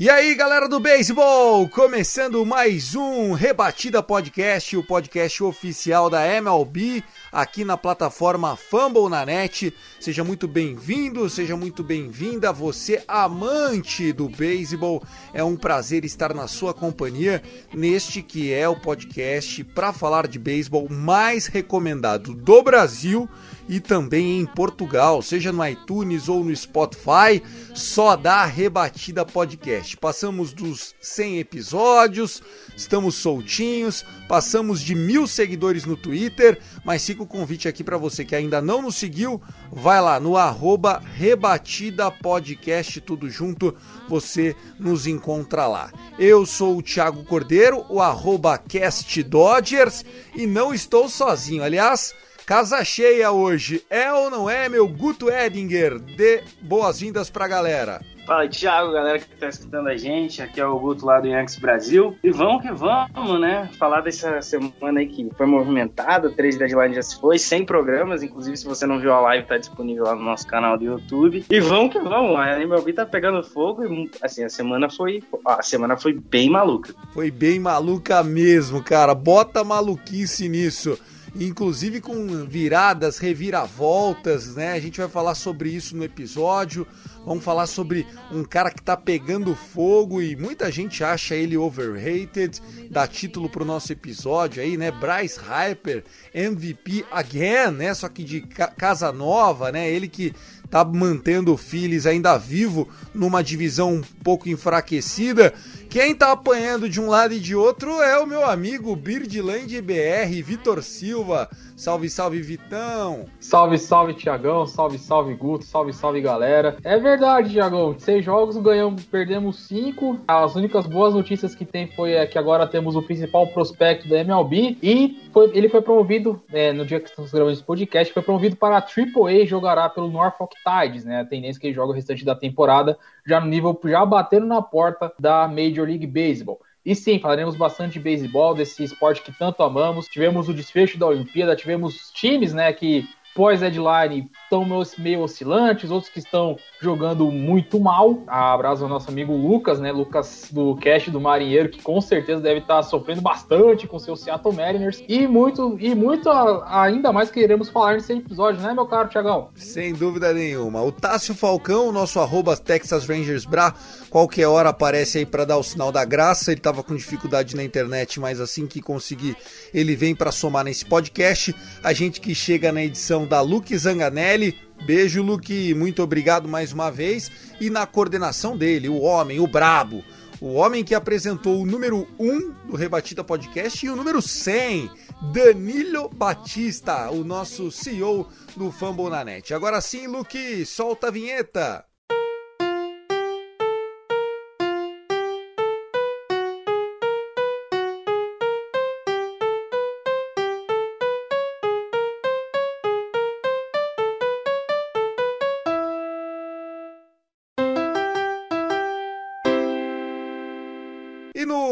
E aí, galera do beisebol, começando mais um Rebatida Podcast, o podcast oficial da MLB, aqui na plataforma Fumble na Net. Seja muito bem-vindo, seja muito bem-vinda, você amante do beisebol. É um prazer estar na sua companhia neste que é o podcast para falar de beisebol mais recomendado do Brasil e também em Portugal, seja no iTunes ou no Spotify, só dá Rebatida Podcast. Passamos dos 100 episódios, estamos soltinhos, passamos de mil seguidores no Twitter, mas fica o convite aqui para você que ainda não nos seguiu, vai lá no arroba Rebatida Podcast, tudo junto, você nos encontra lá. Eu sou o Thiago Cordeiro, o arroba Cast Dodgers, e não estou sozinho, aliás... Casa cheia hoje, é ou não é, meu Guto Edinger? Dê boas-vindas pra galera. Fala, Thiago, galera que tá escutando a gente. Aqui é o Guto lá do Yankees Brasil. E vamos que vamos, né? Falar dessa semana aí que foi movimentada, três deadlines já se foi, sem programas. Inclusive, se você não viu a live, tá disponível lá no nosso canal do YouTube. E vamos que vamos, a MLB tá pegando fogo e, assim, a semana foi. A semana foi bem maluca. Foi bem maluca mesmo, cara. Bota maluquice nisso. Inclusive com viradas, reviravoltas, né? A gente vai falar sobre isso no episódio. Vamos falar sobre um cara que tá pegando fogo e muita gente acha ele overrated. Dá título pro nosso episódio aí, né? Bryce Harper, MVP again, né? Só que de ca casa nova, né? Ele que tá mantendo o Phillies ainda vivo numa divisão um pouco enfraquecida. Quem tá apanhando de um lado e de outro é o meu amigo Birdland BR, Vitor Silva. Salve, salve, Vitão! Salve, salve, Tiagão. Salve, salve, Guto. Salve, salve, galera. É verdade, Tiagão. Seis jogos, ganhamos, perdemos cinco. As únicas boas notícias que tem foi é, que agora temos o principal prospecto da MLB e foi, ele foi promovido, é, no dia que estamos gravando esse podcast, foi promovido para a AAA jogará pelo Norfolk Tides, né? A tendência é que ele joga o restante da temporada já no nível, já batendo na porta da Major League Baseball. E sim, falaremos bastante de beisebol, desse esporte que tanto amamos. Tivemos o desfecho da Olimpíada, tivemos times, né, que pós-deadline estão meio oscilantes, outros que estão jogando muito mal. Abraço ao nosso amigo Lucas, né? Lucas do Cast do Marinheiro, que com certeza deve estar sofrendo bastante com seu Seattle Mariners. E muito, e muito ainda mais queremos falar nesse episódio, né, meu caro Tiagão? Sem dúvida nenhuma. O Tássio Falcão, nosso arroba Texas Rangers Bra, qualquer hora aparece aí para dar o sinal da graça. Ele tava com dificuldade na internet, mas assim que conseguir, ele vem para somar nesse podcast. A gente que chega na edição da Luke Zanganelli. Beijo, Luke, muito obrigado mais uma vez. E na coordenação dele, o homem, o brabo, o homem que apresentou o número 1 do Rebatida Podcast e o número 100, Danilo Batista, o nosso CEO do Fumble na Net. Agora sim, Luke, solta a vinheta.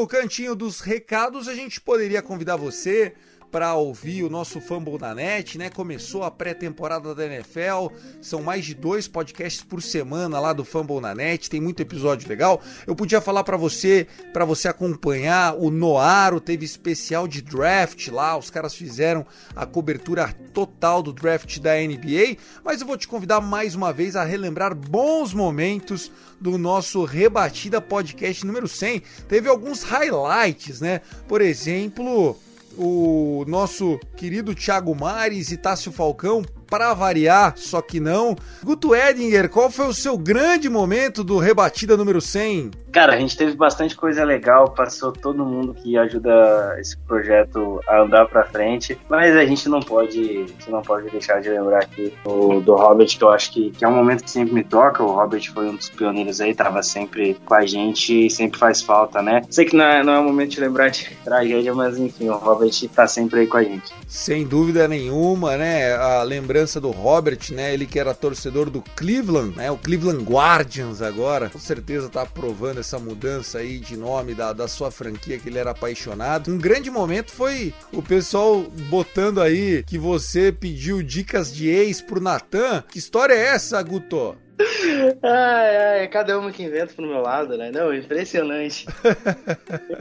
Cantinho dos recados, a gente poderia convidar você para ouvir o nosso Fumble na Net, né? Começou a pré-temporada da NFL, são mais de dois podcasts por semana lá do Fumble na Net, tem muito episódio legal. Eu podia falar para você, para você acompanhar o Noaro, teve especial de draft lá, os caras fizeram a cobertura total do draft da NBA, mas eu vou te convidar mais uma vez a relembrar bons momentos do nosso Rebatida Podcast número 100. Teve alguns highlights, né? Por exemplo, o nosso querido Thiago Mares e Tássio Falcão, para variar, só que não. Guto Edinger, qual foi o seu grande momento do Rebatida número 100? Cara, a gente teve bastante coisa legal, passou todo mundo que ajuda esse projeto a andar pra frente, mas a gente não pode, gente não pode deixar de lembrar aqui do, do Robert, que eu acho que, que é um momento que sempre me toca. O Robert foi um dos pioneiros aí, tava sempre com a gente e sempre faz falta, né? Sei que não é, não é o momento de lembrar de tragédia, mas enfim, o Robert tá sempre aí com a gente. Sem dúvida nenhuma, né? A lembrança do Robert, né? Ele que era torcedor do Cleveland, né? O Cleveland Guardians agora, com certeza tá aprovando essa mudança aí de nome da, da sua franquia que ele era apaixonado. Um grande momento foi o pessoal botando aí que você pediu dicas de ex pro Natan. Que história é essa, Guto? Ai, ai, cada uma que inventa pro meu lado, né? Não, impressionante.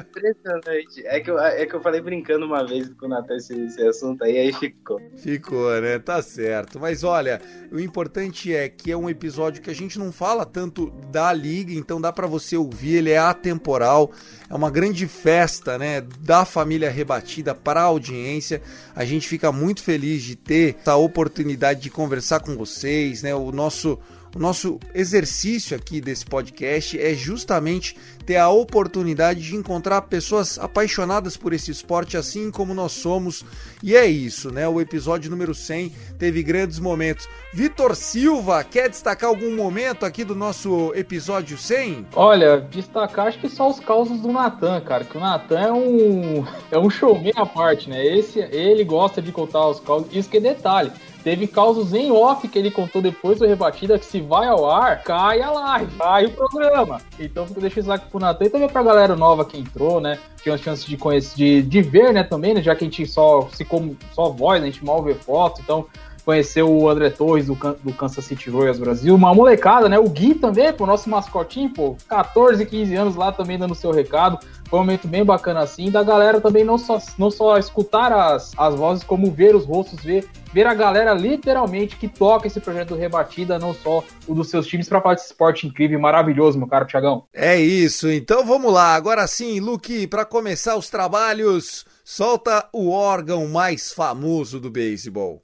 impressionante. É que, eu, é que eu falei brincando uma vez com o Natan esse, esse assunto aí, aí ficou. Ficou, né? Tá certo. Mas olha, o importante é que é um episódio que a gente não fala tanto da liga, então dá para você ouvir, ele é atemporal, é uma grande festa, né, da família rebatida para a audiência. A gente fica muito feliz de ter essa oportunidade de conversar com vocês, né? O nosso o nosso exercício aqui desse podcast é justamente ter a oportunidade de encontrar pessoas apaixonadas por esse esporte, assim como nós somos. E é isso, né? O episódio número 100 teve grandes momentos. Vitor Silva, quer destacar algum momento aqui do nosso episódio 100? Olha, destacar acho que só os causos do Natan, cara, que o Natan é um é um showman à parte, né? Esse ele gosta de contar os causos. Isso que é detalhe. Teve causos em off que ele contou depois do Rebatida que se vai ao ar, cai a live, cai o programa. Então eu deixo isso lá pro Natan e também pra galera nova que entrou, né? Tinha uma chance de conhecer, de, de ver, né, também, né? Já que a gente só se como só voz, né, a gente mal vê foto, então conheceu o André Torres do, do Kansas City Royals Brasil, uma molecada, né? O Gui também, pô, nosso mascotinho, pô, 14, 15 anos lá também dando seu recado. Foi um momento bem bacana assim, da galera também não só, não só escutar as, as vozes, como ver os rostos, ver, ver a galera literalmente que toca esse projeto do Rebatida, não só o dos seus times, para falar desse esporte incrível e maravilhoso, meu caro Tiagão. É isso, então vamos lá. Agora sim, Luke, para começar os trabalhos, solta o órgão mais famoso do beisebol.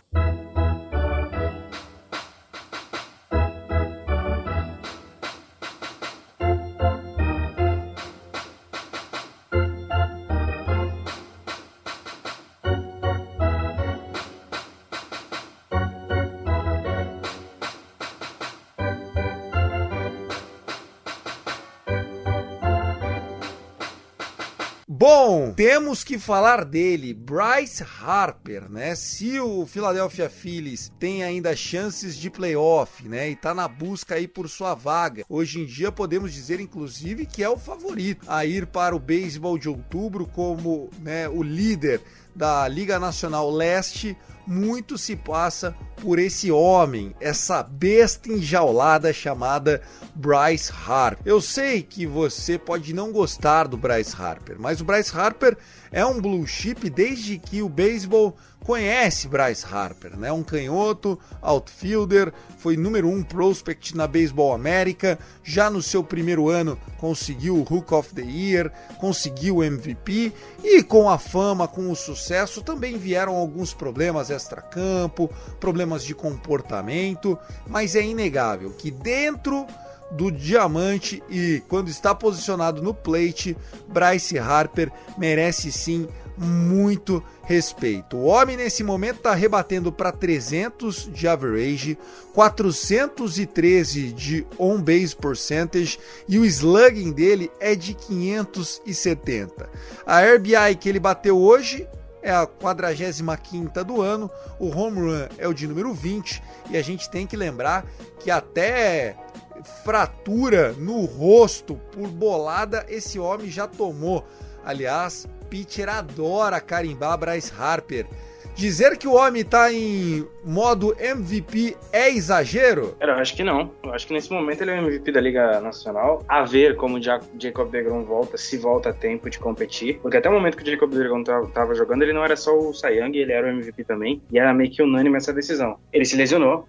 Temos que falar dele, Bryce Harper, né? Se o Philadelphia Phillies tem ainda chances de playoff, né? E tá na busca aí por sua vaga. Hoje em dia podemos dizer, inclusive, que é o favorito a ir para o beisebol de outubro como né, o líder da Liga Nacional Leste muito se passa por esse homem, essa besta enjaulada chamada Bryce Harper. Eu sei que você pode não gostar do Bryce Harper, mas o Bryce Harper é um blue chip desde que o beisebol conhece Bryce Harper, né? Um canhoto, outfielder, foi número um prospect na Baseball América, já no seu primeiro ano conseguiu o Hook of the Year, conseguiu o MVP e com a fama, com o sucesso, também vieram alguns problemas extra-campo, problemas de comportamento, mas é inegável que dentro do diamante e quando está posicionado no plate, Bryce Harper merece sim muito respeito. O homem nesse momento está rebatendo para 300 de average, 413 de on base percentage e o slugging dele é de 570. A RBI que ele bateu hoje é a 45 do ano, o home run é o de número 20 e a gente tem que lembrar que até fratura no rosto por bolada esse homem já tomou. Aliás, pitcher adora carimbar Bryce Harper. Dizer que o homem está em modo MVP é exagero? Eu acho que não. Eu acho que nesse momento ele é o MVP da Liga Nacional. A ver como o Jacob DeGrom volta, se volta a tempo de competir. Porque até o momento que o Jacob DeGrom estava jogando, ele não era só o Young, ele era o MVP também. E era meio que unânime essa decisão. Ele se lesionou,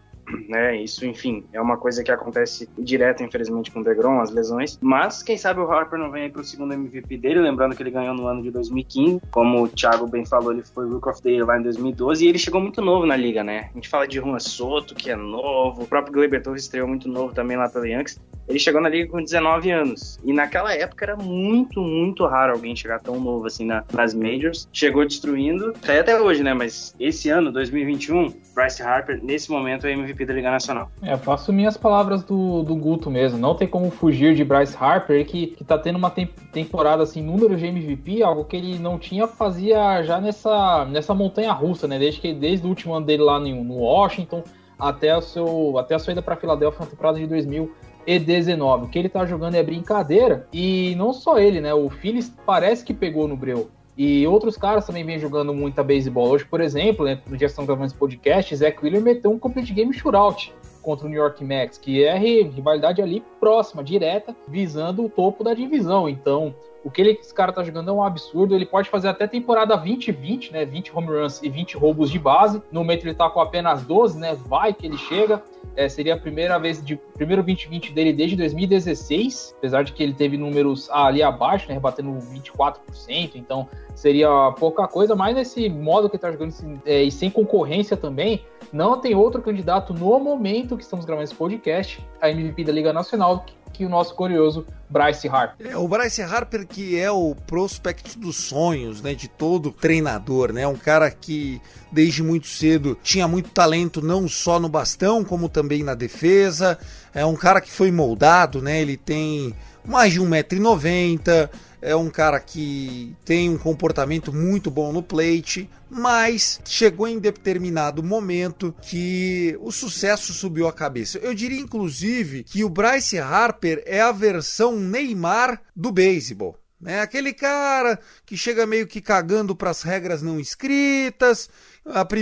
né? Isso, enfim, é uma coisa que acontece direto, infelizmente, com o DeGrom, as lesões. Mas quem sabe o Harper não vem aí pro segundo MVP dele, lembrando que ele ganhou no ano de 2015. Como o Thiago bem falou, ele foi Rook of the Year lá em 2012 e ele chegou muito novo na liga, né? A gente fala de Juan Soto, que é novo, o próprio Gleyber Torres estreou muito novo também lá pelo Yankees. Ele chegou na liga com 19 anos. E naquela época era muito, muito raro alguém chegar tão novo assim na, nas Majors. Chegou destruindo, tá até hoje, né? Mas esse ano, 2021, Bryce Harper, nesse momento, é MVP da Liga Nacional. É, faço minhas palavras do, do Guto mesmo. Não tem como fugir de Bryce Harper, que, que tá tendo uma tem, temporada, assim, número de MVP, algo que ele não tinha, fazia já nessa, nessa montanha russa, né? Desde, que, desde o último ano dele lá no, no Washington até, o seu, até a sua ida para Filadélfia na temporada de 2019. O que ele tá jogando é brincadeira. E não só ele, né? O Phillies parece que pegou no Breu. E outros caras também vêm jogando muita beisebol. Hoje, por exemplo, né, no dia estamos gravando esse podcast, Zach Wheeler meteu um complete game shootout contra o New York Mets, que é rivalidade ali próxima, direta, visando o topo da divisão. Então, o que ele, esse cara tá jogando é um absurdo. Ele pode fazer até temporada 20-20, né? 20 home runs e 20 roubos de base. No momento ele tá com apenas 12, né? Vai que ele chega. É, seria a primeira vez de primeiro 2020 dele desde 2016, apesar de que ele teve números ali abaixo, né? Rebatendo 24%, então seria pouca coisa, mas nesse modo que ele tá jogando é, e sem concorrência também, não tem outro candidato no momento que estamos gravando esse podcast, a MVP da Liga Nacional, que o nosso curioso Bryce Harper. É, o Bryce Harper que é o prospect dos sonhos, né, de todo treinador, né? Um cara que desde muito cedo tinha muito talento não só no bastão, como também na defesa. É um cara que foi moldado, né? Ele tem mais de 1,90m, é um cara que tem um comportamento muito bom no plate, mas chegou em determinado momento que o sucesso subiu a cabeça. Eu diria inclusive que o Bryce Harper é a versão Neymar do beisebol. É aquele cara que chega meio que cagando para as regras não escritas,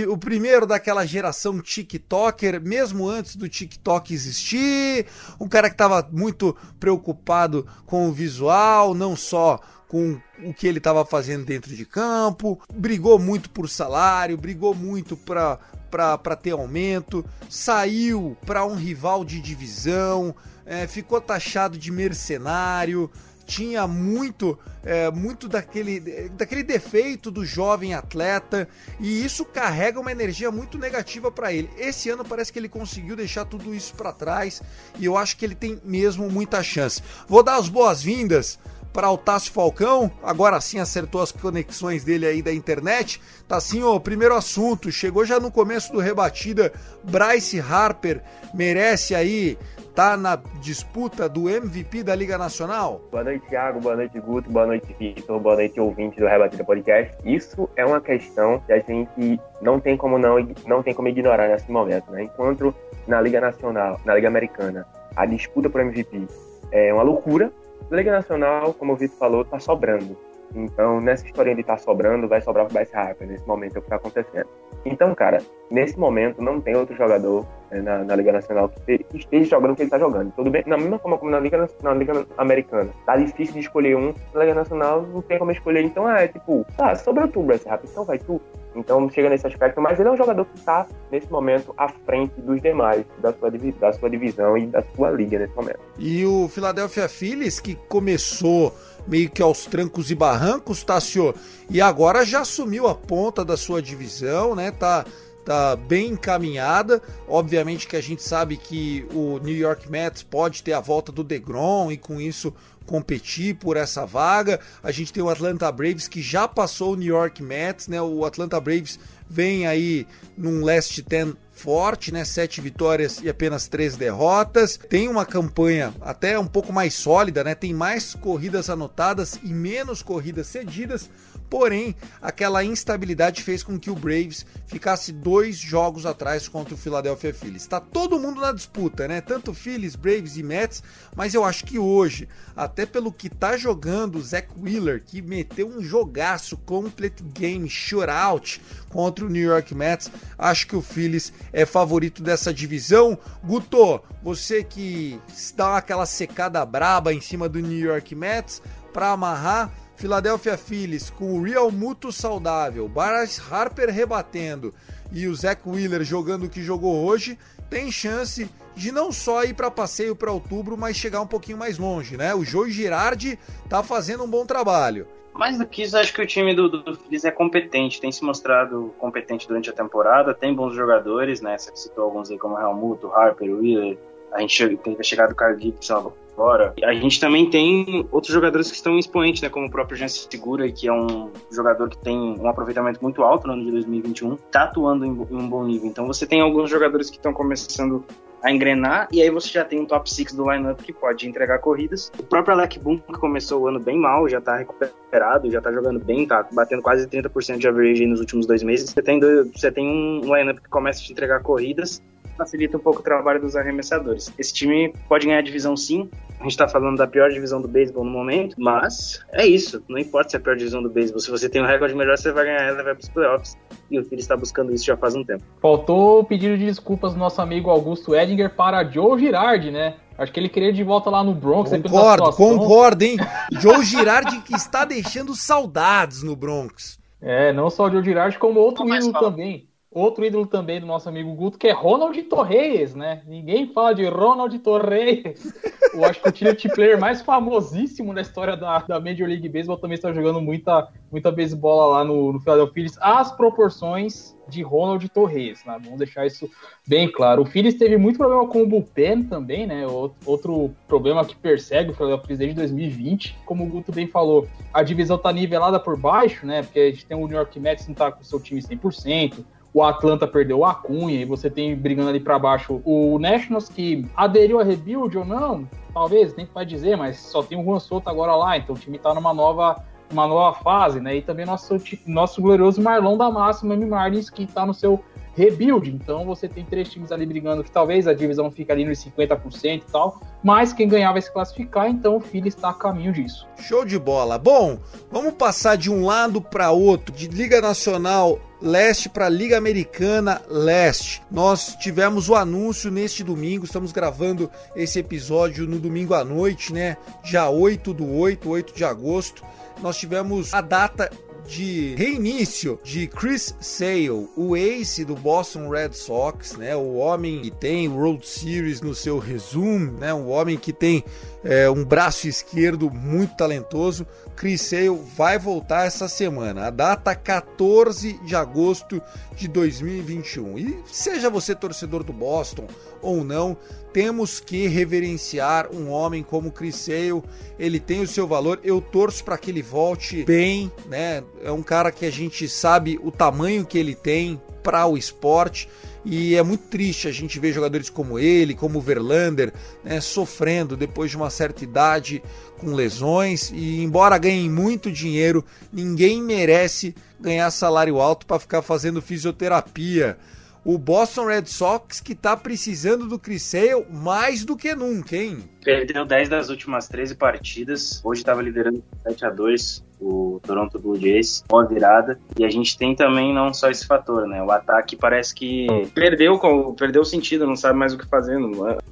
o primeiro daquela geração TikToker, mesmo antes do TikTok existir, um cara que estava muito preocupado com o visual, não só com o que ele estava fazendo dentro de campo, brigou muito por salário, brigou muito para ter aumento, saiu para um rival de divisão, é, ficou taxado de mercenário, tinha muito é, muito daquele, daquele defeito do jovem atleta e isso carrega uma energia muito negativa para ele. Esse ano parece que ele conseguiu deixar tudo isso para trás e eu acho que ele tem mesmo muita chance. Vou dar as boas-vindas para o Tássio Falcão, agora sim acertou as conexões dele aí da internet. Tá assim, o primeiro assunto, chegou já no começo do rebatida, Bryce Harper merece aí tá na disputa do MVP da Liga Nacional? Boa noite, Thiago. Boa noite, Guto. Boa noite, Vitor. Boa noite, ouvinte do Rebatida Podcast. Isso é uma questão que a gente não tem como não, não tem como ignorar nesse momento, né? Enquanto na Liga Nacional, na Liga Americana, a disputa por MVP é uma loucura, na Liga Nacional, como o Vitor falou, tá sobrando. Então, nessa história de tá sobrando, vai sobrar o Bryce Harper. Nesse momento é o que está acontecendo. Então, cara, nesse momento não tem outro jogador né, na, na, Liga Nacional que, esteja jogando o que ele está jogando. Tudo bem, na mesma forma como na Liga, na Liga Americana. Tá difícil de escolher um. Na Liga Nacional não tem como escolher. Então, é tipo, tá, sobrou tu, Bryce Harper. Então vai tu. Então chega nesse aspecto, mas ele é um jogador que está, nesse momento, à frente dos demais, da sua, da sua divisão e da sua liga nesse momento. E o Philadelphia Phillies, que começou meio que aos trancos e barrancos, Tassio, e agora já assumiu a ponta da sua divisão, né? Tá, tá bem encaminhada. Obviamente que a gente sabe que o New York Mets pode ter a volta do DeGrom e com isso competir por essa vaga. A gente tem o Atlanta Braves que já passou o New York Mets, né? O Atlanta Braves vem aí num last 10 forte, né? Sete vitórias e apenas três derrotas. Tem uma campanha até um pouco mais sólida, né? Tem mais corridas anotadas e menos corridas cedidas. Porém, aquela instabilidade fez com que o Braves ficasse dois jogos atrás contra o Philadelphia Phillies. Está todo mundo na disputa, né? Tanto Phillies, Braves e Mets, mas eu acho que hoje, até pelo que tá jogando o Zach Wheeler, que meteu um jogaço complete game shootout contra o New York Mets, acho que o Phillies é favorito dessa divisão. Guto, você que dá aquela secada braba em cima do New York Mets para amarrar Philadelphia Phillies com o Real Muto saudável, Bryce Harper rebatendo e o Zach Wheeler jogando o que jogou hoje, tem chance de não só ir para passeio para outubro, mas chegar um pouquinho mais longe, né? O Joe Girardi tá fazendo um bom trabalho. Mais do que isso, acho que o time do, do Phillies é competente, tem se mostrado competente durante a temporada, tem bons jogadores, né? Você citou alguns aí como Helmuto, Harper, Wheeler, a gente tem chegado o Carl Gibson agora. A gente também tem outros jogadores que estão expoentes, né? Como o próprio Jean Segura, que é um jogador que tem um aproveitamento muito alto no ano de 2021, tá atuando em, em um bom nível. Então você tem alguns jogadores que estão começando a engrenar, e aí você já tem um top 6 do lineup que pode entregar corridas. O próprio Alec Boom, que começou o ano bem mal, já tá recuperado, já tá jogando bem, tá batendo quase 30% de average nos últimos dois meses. Você tem, dois, você tem um lineup que começa a te entregar corridas, facilita um pouco o trabalho dos arremessadores. Esse time pode ganhar a divisão sim. A gente tá falando da pior divisão do beisebol no momento, mas é isso. Não importa se é a pior divisão do beisebol. Se você tem um recorde melhor, você vai ganhar ela e vai pros playoffs. E o Phillies está buscando isso já faz um tempo. Faltou o pedido de desculpas do nosso amigo Augusto Edinger para Joe Girardi, né? Acho que ele queria de volta lá no Bronx. Concordo, concordo, hein? Joe Girardi que está deixando saudades no Bronx. É, não só o Joe Girardi, como outro ídolo também. Outro ídolo também do nosso amigo Guto, que é Ronald Torres, né? Ninguém fala de Ronald Torres. Eu acho que o time player mais famosíssimo da história da, da Major League Baseball também está jogando muita, muita beisebol lá no, no Philadelphia Phillies. As proporções de Ronald Torres, né? Vamos deixar isso bem claro. O Phillies teve muito problema com o bullpen também, né? Outro problema que persegue o Philadelphia Phillies desde 2020. Como o Guto bem falou, a divisão tá nivelada por baixo, né? Porque a gente tem o New York Mets não tá com seu time 100%, o Atlanta perdeu a Cunha e você tem brigando ali para baixo o Nationals que aderiu a rebuild ou não, talvez, nem vai dizer, mas só tem o Juan Soto agora lá, então o time tá numa nova uma nova fase, né? E também nosso nosso glorioso Marlon da Massa, o Marlins que tá no seu rebuild. Então você tem três times ali brigando que talvez a divisão fique ali nos 50% e tal, mas quem ganhar vai se classificar, então o Phillies está a caminho disso. Show de bola. Bom, vamos passar de um lado para outro, de Liga Nacional leste para Liga Americana Leste. Nós tivemos o anúncio neste domingo, estamos gravando esse episódio no domingo à noite, né? Dia 8 do 8, 8 de agosto. Nós tivemos a data de reinício de Chris Sale, o ace do Boston Red Sox, né? O homem que tem World Series no seu resumo, né? O homem que tem é, um braço esquerdo muito talentoso. Chris Sale vai voltar essa semana, a data 14 de agosto de 2021. E seja você torcedor do Boston ou não, temos que reverenciar um homem como Chris Sale. Ele tem o seu valor. Eu torço para que ele volte bem, né? É um cara que a gente sabe o tamanho que ele tem para o esporte. E é muito triste a gente ver jogadores como ele, como o Verlander, né, sofrendo depois de uma certa idade com lesões. E embora ganhem muito dinheiro, ninguém merece ganhar salário alto para ficar fazendo fisioterapia o Boston Red Sox que tá precisando do Chris Sale mais do que nunca, hein? Perdeu 10 das últimas 13 partidas. Hoje estava liderando 7 a 2 o Toronto Blue Jays, uma virada. E a gente tem também não só esse fator, né? O ataque parece que perdeu, perdeu o sentido, não sabe mais o que fazer.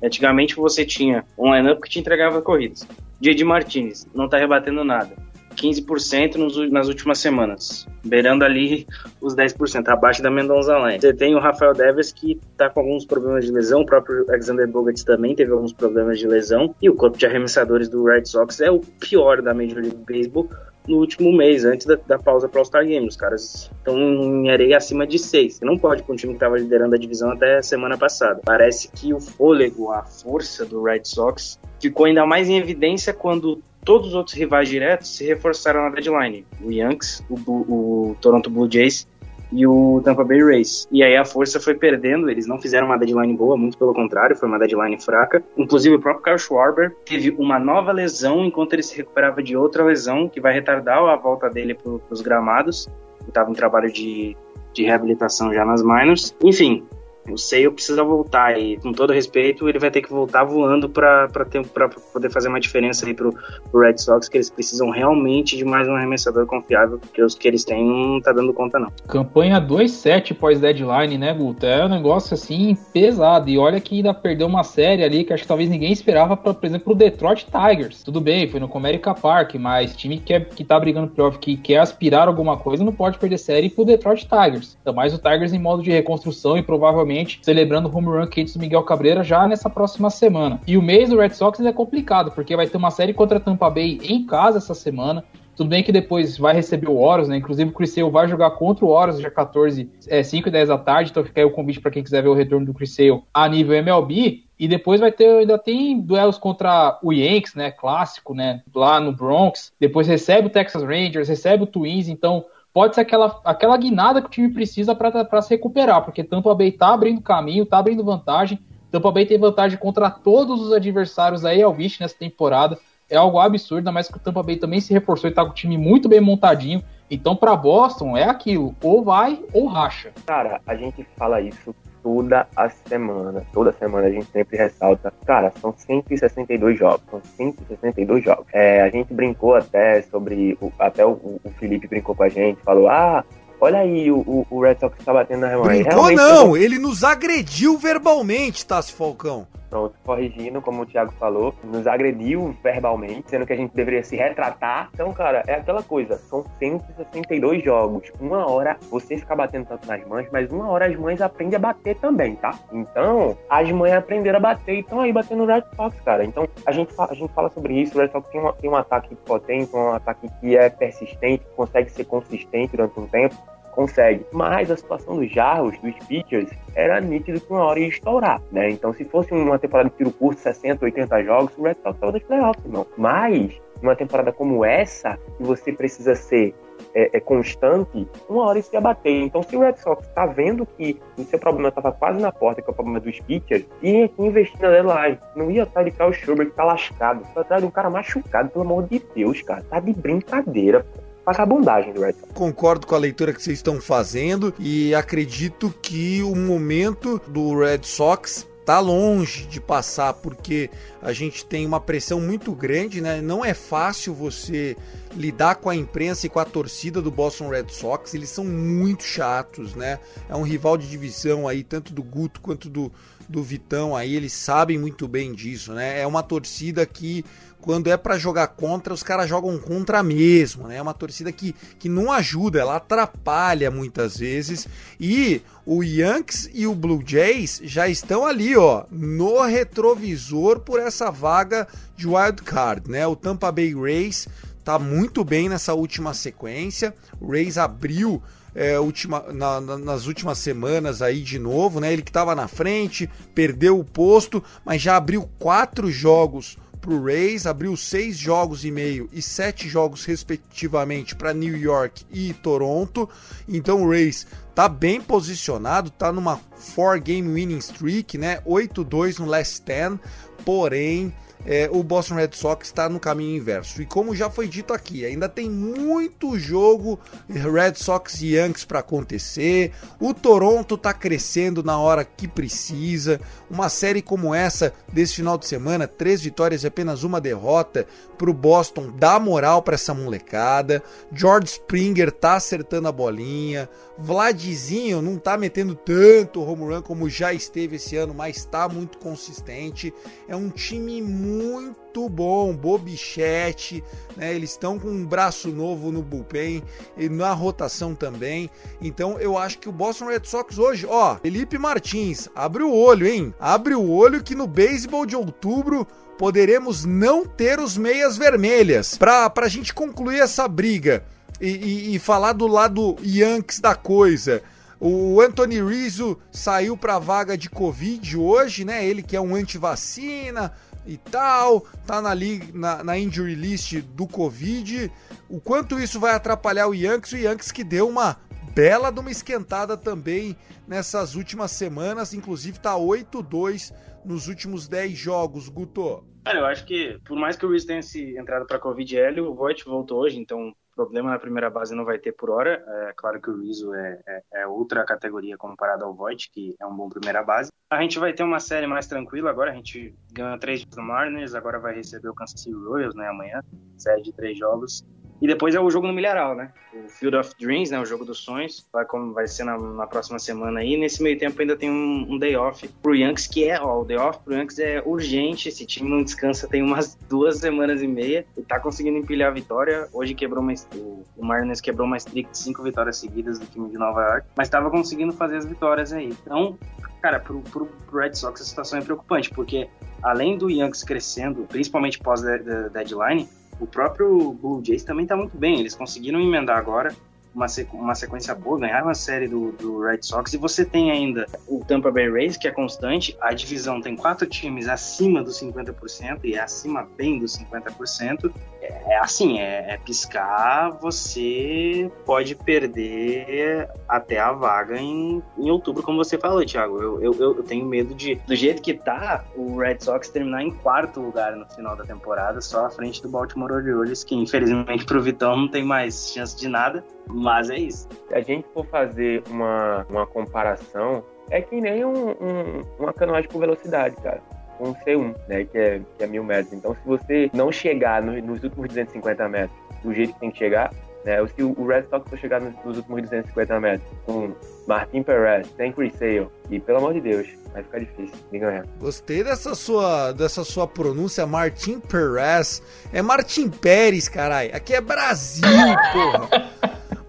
Antigamente você tinha um lineup que te entregava corridas. J.D. Martinez não tá rebatendo nada. 15% nos, nas últimas semanas, beirando ali os 10%, abaixo da Mendonça Line. Você tem o Rafael Devers que tá com alguns problemas de lesão, o próprio Alexander Bogarts também teve alguns problemas de lesão, e o corpo de arremessadores do Red Sox é o pior da Major League Baseball no último mês, antes da, da pausa para o All-Star Game. Os caras estão em areia acima de 6. Você não pode com um time que estava liderando a divisão até a semana passada. Parece que o fôlego, a força do Red Sox ficou ainda mais em evidência quando todos os outros rivais diretos se reforçaram na deadline. O Yankees, o, o, Toronto Blue Jays e o Tampa Bay Rays. E aí a força foi perdendo, eles não fizeram uma deadline boa, muito pelo contrário, foi uma deadline fraca. Inclusive o próprio Kyle Schwarber teve uma nova lesão enquanto ele se recuperava de outra lesão que vai retardar a volta dele para os gramados. Estava em trabalho de, de reabilitação já nas minors. Enfim, o Sale precisa voltar e, com todo respeito, ele vai ter que voltar voando para poder fazer uma diferença aí pro, pro Red Sox, que eles precisam realmente de mais um arremessador confiável, porque os que eles têm não tá dando conta, não. Campanha 2-7 pós-deadline, né, Guto? É um negócio assim pesado. E olha que ainda perdeu uma série ali que acho que talvez ninguém esperava, pra, por exemplo, o Detroit Tigers. Tudo bem, foi no Comerica Park, mas time que, é, que tá brigando playoff, que quer aspirar alguma coisa, não pode perder série pro Detroit Tigers. Então, mais o Tigers em modo de reconstrução e provavelmente celebrando o home run quente do Miguel Cabreira já nessa próxima semana. E o mês do Red Sox é complicado, porque vai ter uma série contra Tampa Bay em casa essa semana. Tudo bem que depois vai receber o Horus, né? Inclusive o Sale vai jogar contra o Horus dia 14, é, 5 e 10 da tarde, então fica aí o convite para quem quiser ver o retorno do Sale a nível MLB. E depois vai ter, ainda tem duelos contra o Yankees, né? Clássico, né? Lá no Bronx. Depois recebe o Texas Rangers, recebe o Twins, então pode ser aquela, aquela guinada que o time precisa para se recuperar, porque Tampa Bay tá abrindo caminho, tá abrindo vantagem. Tampa Bay tem vantagem contra todos os adversários aí ao Wish nessa temporada. É algo absurdo, mas que o Tampa Bay também se reforçou e tá com o time muito bem montadinho. Então, para Boston, é aquilo: ou vai ou racha. Cara, a gente fala isso toda a semana. Toda semana a gente sempre ressalta. Cara, são 162 jogos. São 162 jogos. É, a gente brincou até sobre. O, até o, o, Felipe brincou com a gente, falou: ah. Olha aí o, o Red Sox tá batendo na remanha. Brincou não, ele nos agrediu verbalmente, Tassi Falcão pronto, corrigindo, como o Thiago falou, nos agrediu verbalmente, sendo que a gente deveria se retratar. Então, cara, é aquela coisa, são 162 jogos. Uma hora você fica batendo tanto nas mães, mas uma hora as mães aprendem a bater também, tá? Então, as mães aprenderam a bater e estão aí batendo no Red Sox, cara. Então, a gente, a gente fala sobre isso, o Red Sox tem, uma, tem um ataque potente, um ataque que é persistente, consegue ser consistente durante um tempo consegue. Mas a situação dos jarros, dos pitchers, era nítido que uma hora ia estourar, né? Então, se fosse uma temporada de tiro curto, 60, 80 jogos, o Red Sox estava nos playoffs, irmão. Mas, numa temporada como essa, que você precisa ser é, é, constante, uma hora isso ia bater. Então, se o Red Sox está vendo que o seu problema estava quase na porta, que é o problema dos pitchers, ia investir na deadline. Não ia atrás de Kyle Schubert que tá lascado. Tá atrás de um cara machucado, pelo amor de Deus, cara. Tá de brincadeira, pô vagabundagem do Red Sox. Concordo com a leitura que vocês estão fazendo e acredito que o momento do Red Sox tá longe de passar porque a gente tem uma pressão muito grande, né? Não é fácil você lidar com a imprensa e com a torcida do Boston Red Sox, eles são muito chatos, né? É um rival de divisão aí, tanto do Guto quanto do, do Vitão aí, eles sabem muito bem disso, né? É uma torcida que quando é para jogar contra, os caras jogam contra mesmo, né? É uma torcida que, que não ajuda, ela atrapalha muitas vezes. E o Yankees e o Blue Jays já estão ali, ó, no retrovisor por essa vaga de wild card, né? O Tampa Bay Rays tá muito bem nessa última sequência. O Rays abriu é, última, na, na, nas últimas semanas aí de novo, né? Ele que estava na frente, perdeu o posto, mas já abriu quatro jogos para o Rays, abriu seis jogos e meio e sete jogos respectivamente para New York e Toronto. Então o Rays tá bem posicionado, tá numa four game winning streak, né? 8-2 no last 10, porém é, o Boston Red Sox está no caminho inverso. E como já foi dito aqui, ainda tem muito jogo Red Sox e Yankees para acontecer. O Toronto está crescendo na hora que precisa. Uma série como essa desse final de semana, três vitórias e apenas uma derrota para o Boston, dá moral para essa molecada. George Springer tá acertando a bolinha. Vladzinho não tá metendo tanto home run como já esteve esse ano, mas está muito consistente. É um time muito bom, Bobichete, né? Eles estão com um braço novo no bullpen e na rotação também. Então eu acho que o Boston Red Sox hoje, ó, Felipe Martins, abre o olho, hein? Abre o olho que no beisebol de outubro poderemos não ter os meias vermelhas. Pra, pra gente concluir essa briga e, e, e falar do lado Yankees da coisa. O Anthony Rizzo saiu para a vaga de Covid hoje, né? Ele que é um antivacina e tal, tá na, na, na injury list do Covid. O quanto isso vai atrapalhar o Yankees? O Yankees que deu uma bela de uma esquentada também nessas últimas semanas, inclusive tá 8-2 nos últimos 10 jogos, Guto. Olha, eu acho que, por mais que o Reese tenha se entrado para Covid L, o Voigt voltou hoje, então problema na primeira base não vai ter por hora. É claro que o Rizzo é, é, é, outra categoria comparado ao Voigt, que é um bom primeira base. A gente vai ter uma série mais tranquila agora. A gente ganhou três do Mariners, agora vai receber o Kansas City Royals né, amanhã. Série de três jogos. E depois é o jogo no Milharal, né? O Field of Dreams, né? O jogo dos sonhos. Vai, como vai ser na, na próxima semana aí. Nesse meio tempo ainda tem um, um, day off pro Yankees, que é, ó, o day off pro Yankees é urgente. Esse time não descansa tem umas duas semanas e meia. E tá conseguindo empilhar a vitória. Hoje quebrou uma, o, Mariners quebrou uma streak de cinco vitórias seguidas do time de Nova York. Mas tava conseguindo fazer as vitórias aí. Então, cara, pro, pro, pro Red Sox a situação é preocupante, porque além do Yankees crescendo, principalmente pós-deadline, O próprio Blue Jays também tá muito bem. Eles conseguiram emendar agora uma, uma sequência boa, ganhar uma série do, do Red Sox, e você tem ainda o Tampa Bay Rays, que é constante, a divisão tem quatro times acima dos 50%, e é acima bem dos 50%, é, é assim, é, é, piscar, você pode perder até a vaga em, em outubro, como você falou, Thiago. Eu, eu, eu tenho medo de, do jeito que tá, o Red Sox terminar em quarto lugar no final da temporada, só à frente do Baltimore Orioles, que infelizmente pro Vitão não tem mais chance de nada. Mas é isso. Se a gente for fazer uma, uma comparação, é que nem um, um, uma canoagem por velocidade, cara. Um C1, né, que é, que é mil metros. Então, se você não chegar no, nos últimos 250 metros do jeito que tem que chegar, né, se o Red Sox for chegar nos, nos últimos 250 metros com Martin Perez, sem Chris Sale, e pelo amor de Deus, vai ficar difícil de ganhar. Gostei dessa sua, dessa sua pronúncia, Martin Perez. É Martin Pérez, caralho. Aqui é Brasil, porra.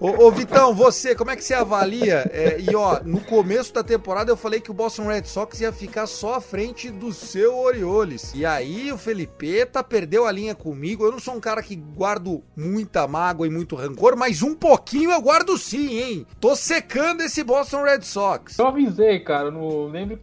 Ô, ô, Vitão, você, como é que você avalia? É, e ó, no começo da temporada eu falei que o Boston Red Sox ia ficar só à frente do seu Orioles. E aí o Felipeta perdeu a linha comigo. Eu não sou um cara que guardo muita mágoa e muito rancor, mas um pouquinho eu guardo sim, hein? Tô secando esse Boston Red Sox. Eu avisei, cara, não lembro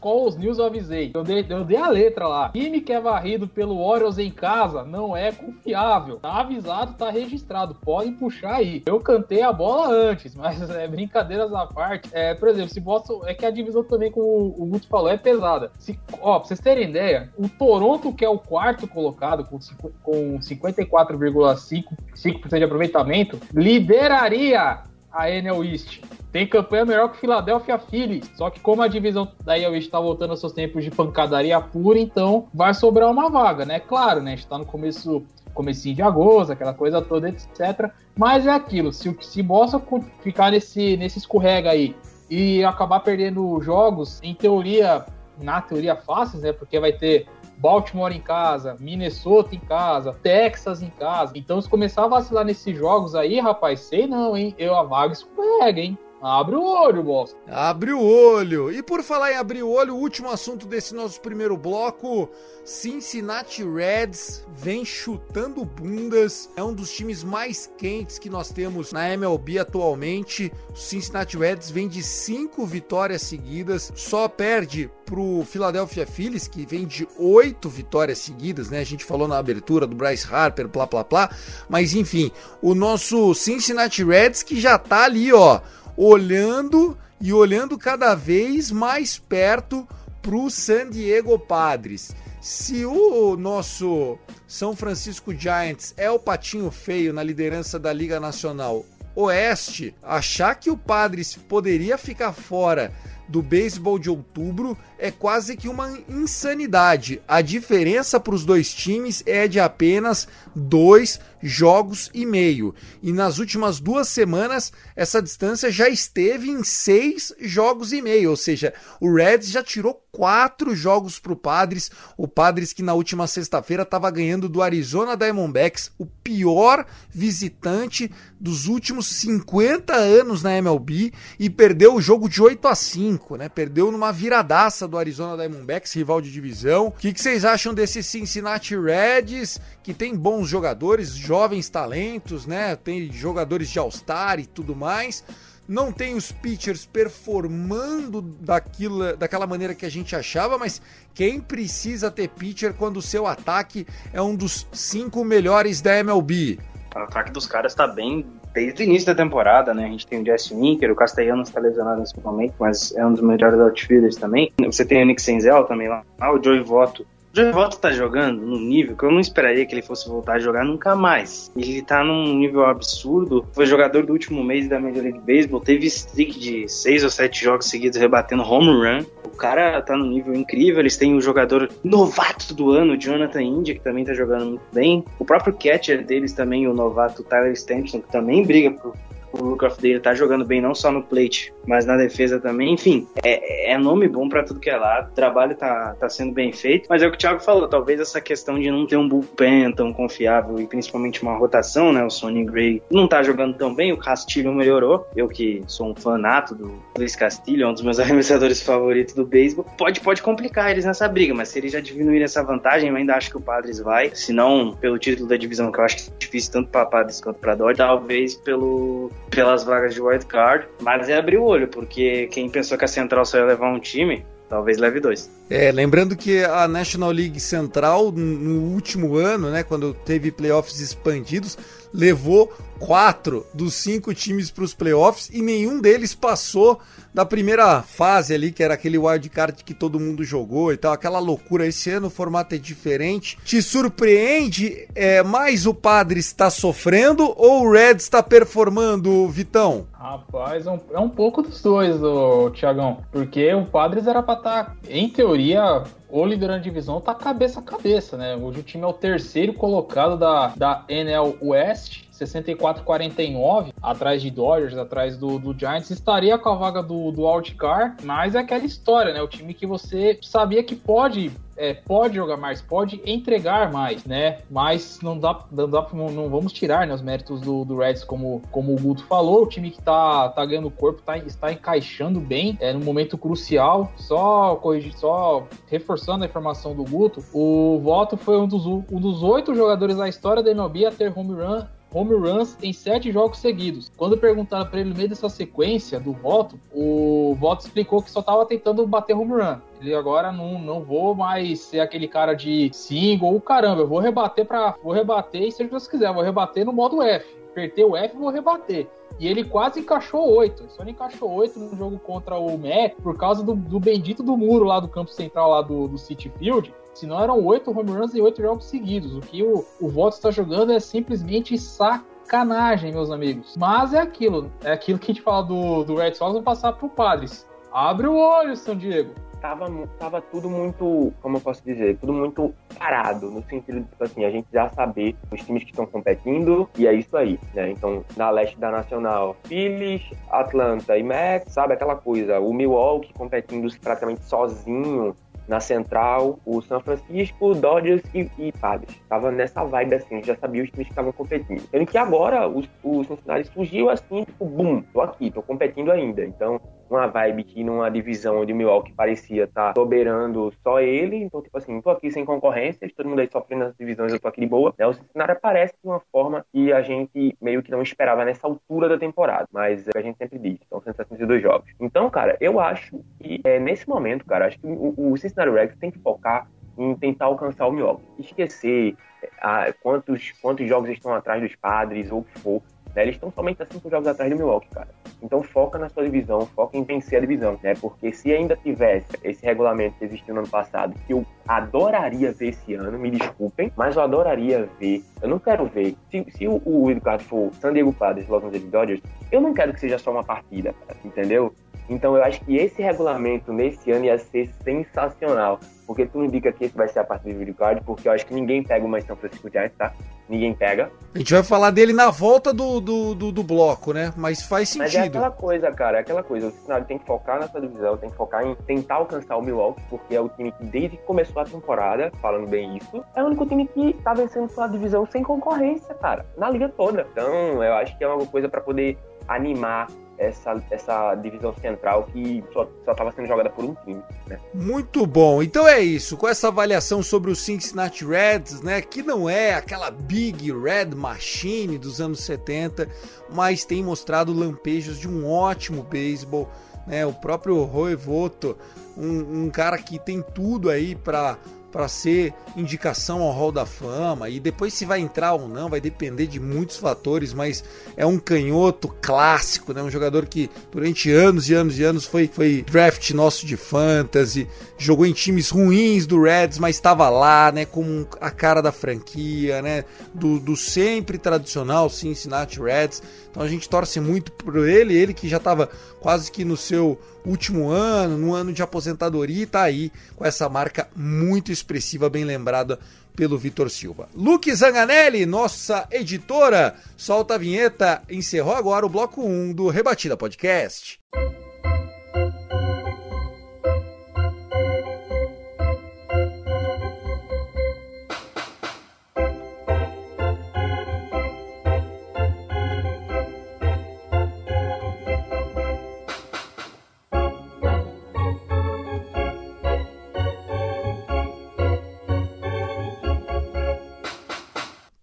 qual, os news eu avisei. Eu dei, eu dei a letra lá. Time que é varrido pelo Orioles em casa não é confiável. Tá avisado, tá registrado. Podem puxar aí. Eu cantei a bola antes, mas é, brincadeiras à parte. É, por exemplo, se Boston. É que a divisão também, como o Guto falou, é pesada. Se, ó, pra vocês terem ideia, o Toronto, que é o quarto colocado, com, com 54,5% de aproveitamento, lideraria a NL East. Tem campanha melhor que o Philadelphia Phillies. Só que como a divisão da NL East tá voltando aos seus tempos de pancadaria pura, então vai sobrar uma vaga, né? Claro, né? A gente tá no começo comecinho de agosto, aquela coisa toda, etc. Mas é aquilo, se, se Boston ficar nesse, nesse escorrega aí e acabar perdendo jogos, em teoria, na teoria fáceis, né? Porque vai ter Baltimore em casa, Minnesota em casa, Texas em casa. Então, se começar a vacilar nesses jogos aí, rapaz, sei não, hein? Eu a vaga escorrega, hein? Abre o olho, bosta. Abre o olho. E por falar em abrir o olho, o último assunto desse nosso primeiro bloco: Cincinnati Reds vem chutando bundas. É um dos times mais quentes que nós temos na MLB atualmente. Cincinnati Reds vem de cinco vitórias seguidas, só perde pro Philadelphia Phillies, que vem de oito vitórias seguidas, né? A gente falou na abertura do Bryce Harper, blá blá blá. Mas enfim, o nosso Cincinnati Reds que já tá ali, ó olhando e olhando cada vez mais perto para o San Diego Padres. Se o nosso São Francisco Giants é o patinho feio na liderança da Liga Nacional Oeste, achar que o Padres poderia ficar fora do beisebol de outubro é quase que uma insanidade. A diferença para os dois times é de apenas dois jogos e meio. E nas últimas duas semanas, essa distância já esteve em seis jogos e meio. Ou seja, o Reds já tirou quatro jogos para o Padres. O Padres que na última sexta-feira estava ganhando do Arizona Diamondbacks, o pior visitante dos últimos 50 anos na MLB, e perdeu o jogo de 8 a 5, né? Perdeu numa viradaça do Arizona Diamondbacks, rival de divisão. O que, que vocês acham desse Cincinnati Reds, que tem bons jogadores, jovens talentos, né? Tem jogadores de All-Star e tudo mais. Não tem os pitchers performando daquilo, daquela maneira que a gente achava, mas quem precisa ter pitcher quando o seu ataque é um dos cinco melhores da MLB? O ataque dos caras tá bem desde o início da temporada, né? A gente tem o Jesse Winker, o Castellanos está lesionado nesse momento, mas é um dos melhores outfielders também. Você tem o Nick Senzel também lá, o Joey Votto Joey Votto tá jogando num nível que eu não esperaria que ele fosse voltar a jogar nunca mais. Ele tá num nível absurdo. Foi jogador do último mês da Major League Baseball, teve streak de seis ou sete jogos seguidos rebatendo home run. O cara tá num nível incrível. Eles têm o um jogador novato do ano, Jonathan India, que também tá jogando muito bem. O próprio catcher deles também, o novato Tyler Stanton, que também briga por o of the Year tá jogando bem não só no plate, mas na defesa também. Enfim, é, é nome bom para tudo que é lá. O trabalho tá, tá sendo bem feito. Mas é o que o Thiago falou, talvez essa questão de não ter um bullpen tão confiável e principalmente uma rotação, né? O Sonny Gray não tá jogando tão bem, o Castilho melhorou. Eu que sou um fanato do Luiz Castilho, é um dos meus arremessadores favoritos do beisebol, pode, pode complicar eles nessa briga, mas se eles já diminuírem essa vantagem, eu ainda acho que o Padres vai. Se não, pelo título da divisão, que eu acho é difícil tanto para Padres quanto para Dodge, talvez pelo, pelas vagas de wild card. Mas é abrir o olho, porque quem pensou que a Central só ia levar um time, talvez leve dois. É, lembrando que a National League Central, no último ano, né, quando teve playoffs expandidos, levou quatro dos cinco times para os playoffs e nenhum deles passou da primeira fase ali, que era aquele wildcard que todo mundo jogou e tal, aquela loucura. Esse ano o formato é diferente. Te surpreende é, mais o Padre está sofrendo ou o Red está performando, Vitão? Rapaz, é um, é um pouco dos dois, ô, Tiagão. Porque o Padres era pra estar, tá, em teoria, ou liderando divisão, tá cabeça a cabeça, né? Hoje o time é o terceiro colocado da, da NL West 64-49, atrás de Dodgers, atrás do, do, Giants, estaria com a vaga do, do Outcar, mas é aquela história, né? O time que você sabia que pode é, pode jogar mais, pode entregar mais, né? Mas não dá, não, dá, não, vamos tirar né, os méritos do, do Reds, como, como o Guto falou. O time que tá, tá ganhando corpo tá, está encaixando bem, é no momento crucial. Só corrigir, só reforçando a informação do Guto, o Voto foi um dos, um dos oito jogadores da história da MLB a ter home run home runs em sete jogos seguidos. Quando perguntaram para ele no meio dessa sequência do voto, o voto explicou que só estava tentando bater home run. Ele agora não, não vou mais ser aquele cara de single, caramba, eu vou rebater para vou rebater e seja o que Deus quiser, vou rebater no modo F. Apertei o F vou rebater. E ele quase encaixou oito. Só encaixou oito no jogo contra o Mac por causa do, do bendito do muro lá do campo central lá do, do City Field se não eram oito home runs em oito jogos seguidos. O que o, o Voto está jogando é simplesmente sacanagem, meus amigos. Mas é aquilo, é aquilo que a gente fala do, do Red Sox, vamos passar pro Padres. Abre o olho, São Diego. Tava, tava tudo muito, como eu posso dizer, tudo muito parado, no sentido de, tipo assim, a gente já saber os times que estão competindo, e é isso aí, né? Então, na leste da Nacional, Phillies, Atlanta e Mets, sabe aquela coisa, o Milwaukee competindo praticamente sozinho, na central, o São Francisco, Dodgers e, e Padres. Tava nessa vibe assim, já sabia os times que estavam competindo. Sendo que agora o, o Cincinnati surgiu assim, tipo, bum, tô aqui, tô competindo ainda. Então, uma vibe que numa divisão onde o Milwaukee parecia estar tá soberando só ele, então, tipo assim, tô aqui sem concorrência, todo mundo aí sofrendo nas divisões, eu tô aqui de boa. Né? O Cincinnati aparece de uma forma que a gente meio que não esperava nessa altura da temporada, mas é a gente sempre diz, são 162 jogos. Então, cara, eu acho é, nesse momento, cara, acho que o, o Cincinnati Reds tem que focar em tentar alcançar o Milwaukee. Esquecer ah, quantos, quantos jogos estão atrás dos padres ou o que for. Né? Eles estão somente a cinco jogos atrás do Milwaukee, cara. Então foca na sua divisão, foca em vencer a divisão, né? Porque se ainda tivesse esse regulamento que existiu no ano passado, que eu adoraria ver esse ano, me desculpem, mas eu adoraria ver. Eu não quero ver. Se, se o, o Eduardo for San Diego Padres, Los Angeles Dodgers, eu não quero que seja só uma partida, cara, entendeu? Então eu acho que esse regulamento nesse ano ia ser sensacional. Porque tu indica que esse vai ser a parte do video card, porque eu acho que ninguém pega o São Francisco Giants, tá? Ninguém pega. A gente vai falar dele na volta do, do, do, do bloco, né? Mas faz sentido. Mas é aquela coisa, cara, é aquela coisa. O Cincinnati tem que focar nessa divisão, tem que focar em tentar alcançar o Milwaukee, porque é o time que desde que começou a temporada, falando bem isso, é o único time que tá vencendo sua divisão sem concorrência, cara, na liga toda. Então, eu acho que é uma coisa para poder animar essa, essa divisão central que só estava sendo jogada por um time. Né? Muito bom. Então é isso. Com essa avaliação sobre o Cincinnati Reds, né, que não é aquela Big Red Machine dos anos 70, mas tem mostrado lampejos de um ótimo beisebol. Né, o próprio Roy Voto, um, um cara que tem tudo aí para para ser indicação ao Hall da Fama e depois se vai entrar ou não vai depender de muitos fatores, mas é um canhoto clássico, né? Um jogador que durante anos e anos e anos foi, foi draft nosso de fantasy, jogou em times ruins do Reds, mas estava lá, né? Com a cara da franquia, né? Do, do sempre tradicional Cincinnati Reds. Então a gente torce muito por ele, ele que já estava quase que no seu último ano, no ano de aposentadoria, e tá aí com essa marca muito expressiva, bem lembrada pelo Vitor Silva. Luke Zanganelli, nossa editora, solta a vinheta, encerrou agora o bloco 1 do Rebatida Podcast.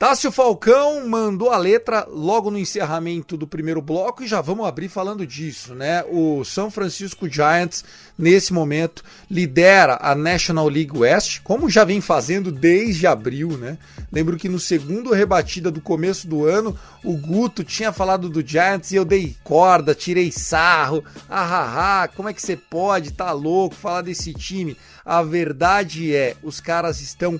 Tássio Falcão mandou a letra logo no encerramento do primeiro bloco e já vamos abrir falando disso, né? O São Francisco Giants, nesse momento, lidera a National League West, como já vem fazendo desde abril, né? Lembro que no segundo rebatida do começo do ano, o Guto tinha falado do Giants e eu dei corda, tirei sarro, ah, como é que você pode, tá louco, falar desse time? A verdade é, os caras estão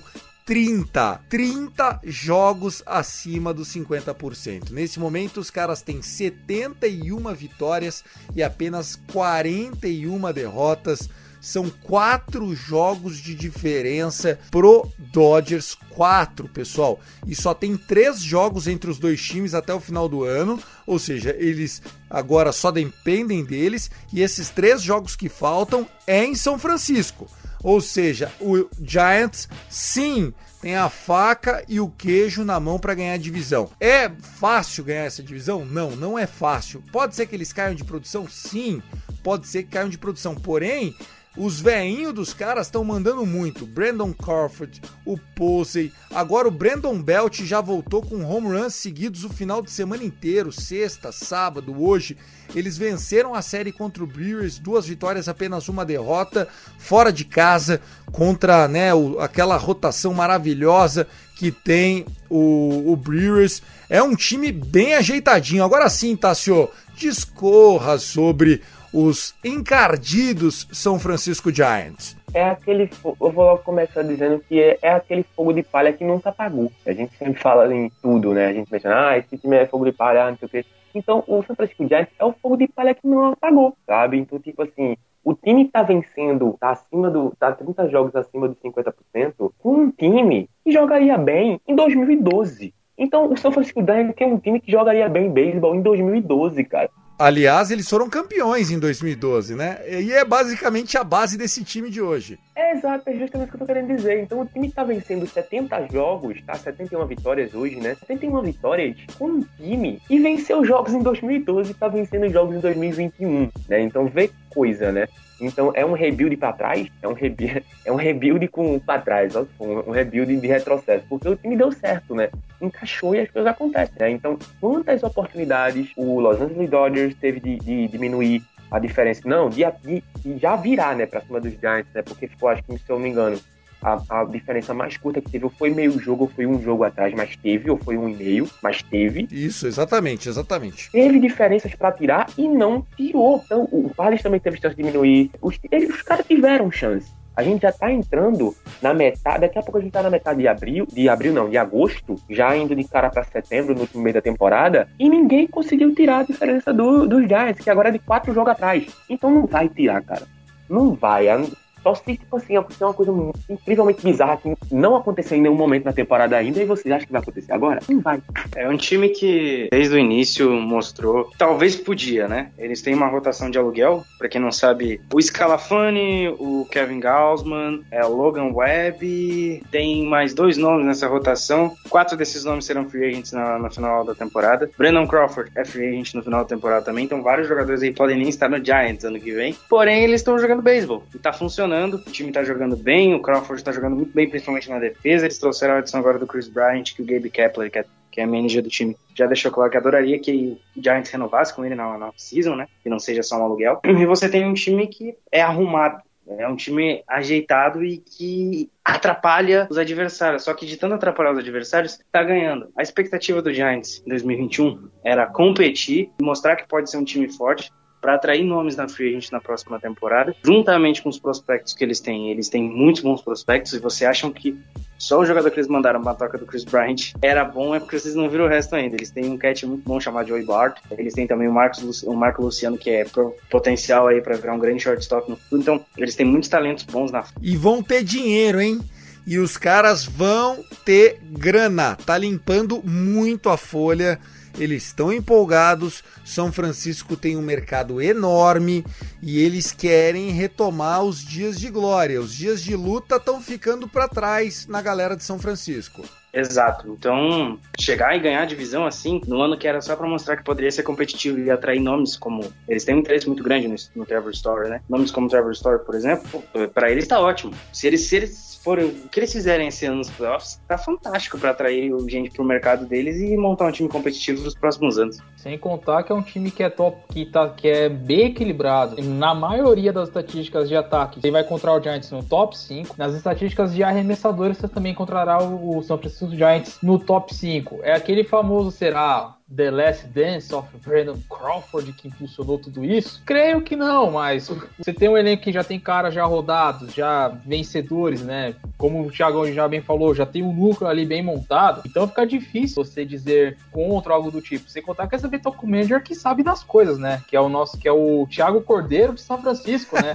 30, 30 jogos acima dos 50%. Nesse momento, os caras têm 71 vitórias e apenas 41 derrotas. São quatro jogos de diferença pro Dodgers. Quatro, pessoal. E só tem três jogos entre os dois times até o final do ano. Ou seja, eles agora só dependem deles. E esses três jogos que faltam é em São Francisco. Ou seja, o Giants sim tem a faca e o queijo na mão para ganhar a divisão. É fácil ganhar essa divisão? Não, não é fácil. Pode ser que eles caiam de produção? Sim, pode ser que caiam de produção. Porém, os veinhos dos caras estão mandando muito. Brandon Crawford, o Posey. Agora o Brandon Belt já voltou com home runs seguidos o final de semana inteiro. Sexta, sábado, hoje. Eles venceram a série contra o Brewers, duas vitórias, apenas uma derrota, fora de casa, contra né, o, aquela rotação maravilhosa que tem o, o Brewers. É um time bem ajeitadinho. Agora sim, Tassio, discorra sobre os encardidos São Francisco Giants? É aquele. Eu vou logo começar dizendo que é, é, aquele fogo de palha que nunca apagou. A gente sempre fala em tudo, né? A gente menciona, ah, esse time é fogo de palha, não sei o quê. Então, o São Francisco Giants é o fogo de palha que não apagou, sabe? Então, tipo assim, o time tá vencendo, tá acima do. tá 30 jogos acima dos 50%, com um time que jogaria bem em 2012. Então, o São Francisco Giants é um time que jogaria bem beisebol em 2012, cara. Aliás, eles foram campeões em 2012, né? E é basicamente a base desse time de hoje. É exato, é justamente o que eu tô querendo dizer. Então o time tá vencendo 70 jogos, tá? 71 vitórias hoje, né? 71 vitórias com um time e venceu jogos em 2012 e tá vencendo jogos em 2021, né? Então vê coisa, né? Então é um rebuild para trás, é um rebuild, é um rebuild com para trás, ó, um rebuild de retrocesso, porque o time deu certo, né? Encaixou e as coisas acontecem, né? Então, quantas oportunidades o Los Angeles Dodgers teve de, de diminuir a diferença? Não, de, de, de já virar, né, para cima dos Giants, né? Porque ficou, acho que se eu não me engano, a, a, diferença mais curta que teve ou foi meio jogo ou foi um jogo atrás, mas teve, ou foi um e meio, mas teve. Isso, exatamente, exatamente. Teve diferenças para tirar e não tirou. Então, o Palace também teve chance de diminuir. Os, eles, os caras tiveram chance. A gente já tá entrando na metade, daqui a pouco a gente tá na metade de abril, de abril não, de agosto, já indo de cara para setembro, no último meio da temporada, e ninguém conseguiu tirar a diferença do, dos Giants, que agora é de quatro jogos atrás. Então não vai tirar, cara. Não vai. Só se, tipo assim, acontecer uma coisa incrivelmente bizarra que não aconteceu em nenhum momento na temporada ainda e vocês acham que vai acontecer agora? Não vai. É um time que, desde o início, mostrou. Talvez podia, né? Eles têm uma rotação de aluguel. Pra quem não sabe, o Scalafani, o Kevin Gaussman, é, o Logan Webb. Tem mais dois nomes nessa rotação. Quatro desses nomes serão free agents na, na final da temporada. Brandon Crawford é free agent no final da temporada também. Então, vários jogadores aí podem nem estar no Giants ano que vem. Porém, eles estão jogando beisebol e tá funcionando funcionando, o time tá jogando bem, o Crawford tá jogando muito bem, principalmente na defesa. Eles trouxeram a adição agora do Chris Bryant, que o Gabe Kepler, que é, que é manager do time, já deixou claro que adoraria que o Giants renovasse com ele na, na season, né? Que não seja só um aluguel. E você tem um time que é arrumado. É um time ajeitado e que atrapalha os adversários. Só que de tanto atrapalhar os adversários, tá ganhando. A expectativa do Giants em 2021 era competir mostrar que pode ser um time forte para atrair nomes na free agent na próxima temporada, juntamente com os prospectos que eles têm. Eles têm muitos bons prospectos e você acham que só o jogador que eles mandaram pra troca do Chris Bryant era bom, é porque vocês não viram o resto ainda. Eles têm um catch muito bom chamado Joey Bart. Eles têm também o, Marcos, o Marco Luciano, que é potencial aí para virar um grande shortstop no futuro. Então, eles têm muitos talentos bons na E vão ter dinheiro, hein? E os caras vão ter grana. Tá limpando muito a folha eles estão empolgados. São Francisco tem um mercado enorme e eles querem retomar os dias de glória. Os dias de luta estão ficando para trás na galera de São Francisco. Exato. Então, chegar e ganhar a divisão assim, no ano que era só para mostrar que poderia ser competitivo e atrair nomes como. Eles têm um interesse muito grande no, no Trevor Story, né? Nomes como Trevor Story, por exemplo, para eles tá ótimo. Se eles, se eles forem, o que eles fizerem esse ano nos playoffs, tá fantástico para atrair gente pro mercado deles e montar um time competitivo nos próximos anos. Sem contar que é um time que é top, que, tá, que é bem equilibrado. Na maioria das estatísticas de ataque, você vai encontrar o Giants no top 5. Nas estatísticas de arremessadores, você também encontrará o São Francisco Giants no top 5. É aquele famoso será The Last Dance of Brandon Crawford que impulsionou tudo isso? Creio que não, mas você tem um elenco que já tem caras já rodados, já vencedores, né? Como o Thiago já bem falou, já tem um núcleo ali bem montado, então fica difícil você dizer contra algo do tipo. Sem contar que essa Vitor Manager que sabe das coisas, né? Que é o nosso, que é o Thiago Cordeiro de São Francisco, né?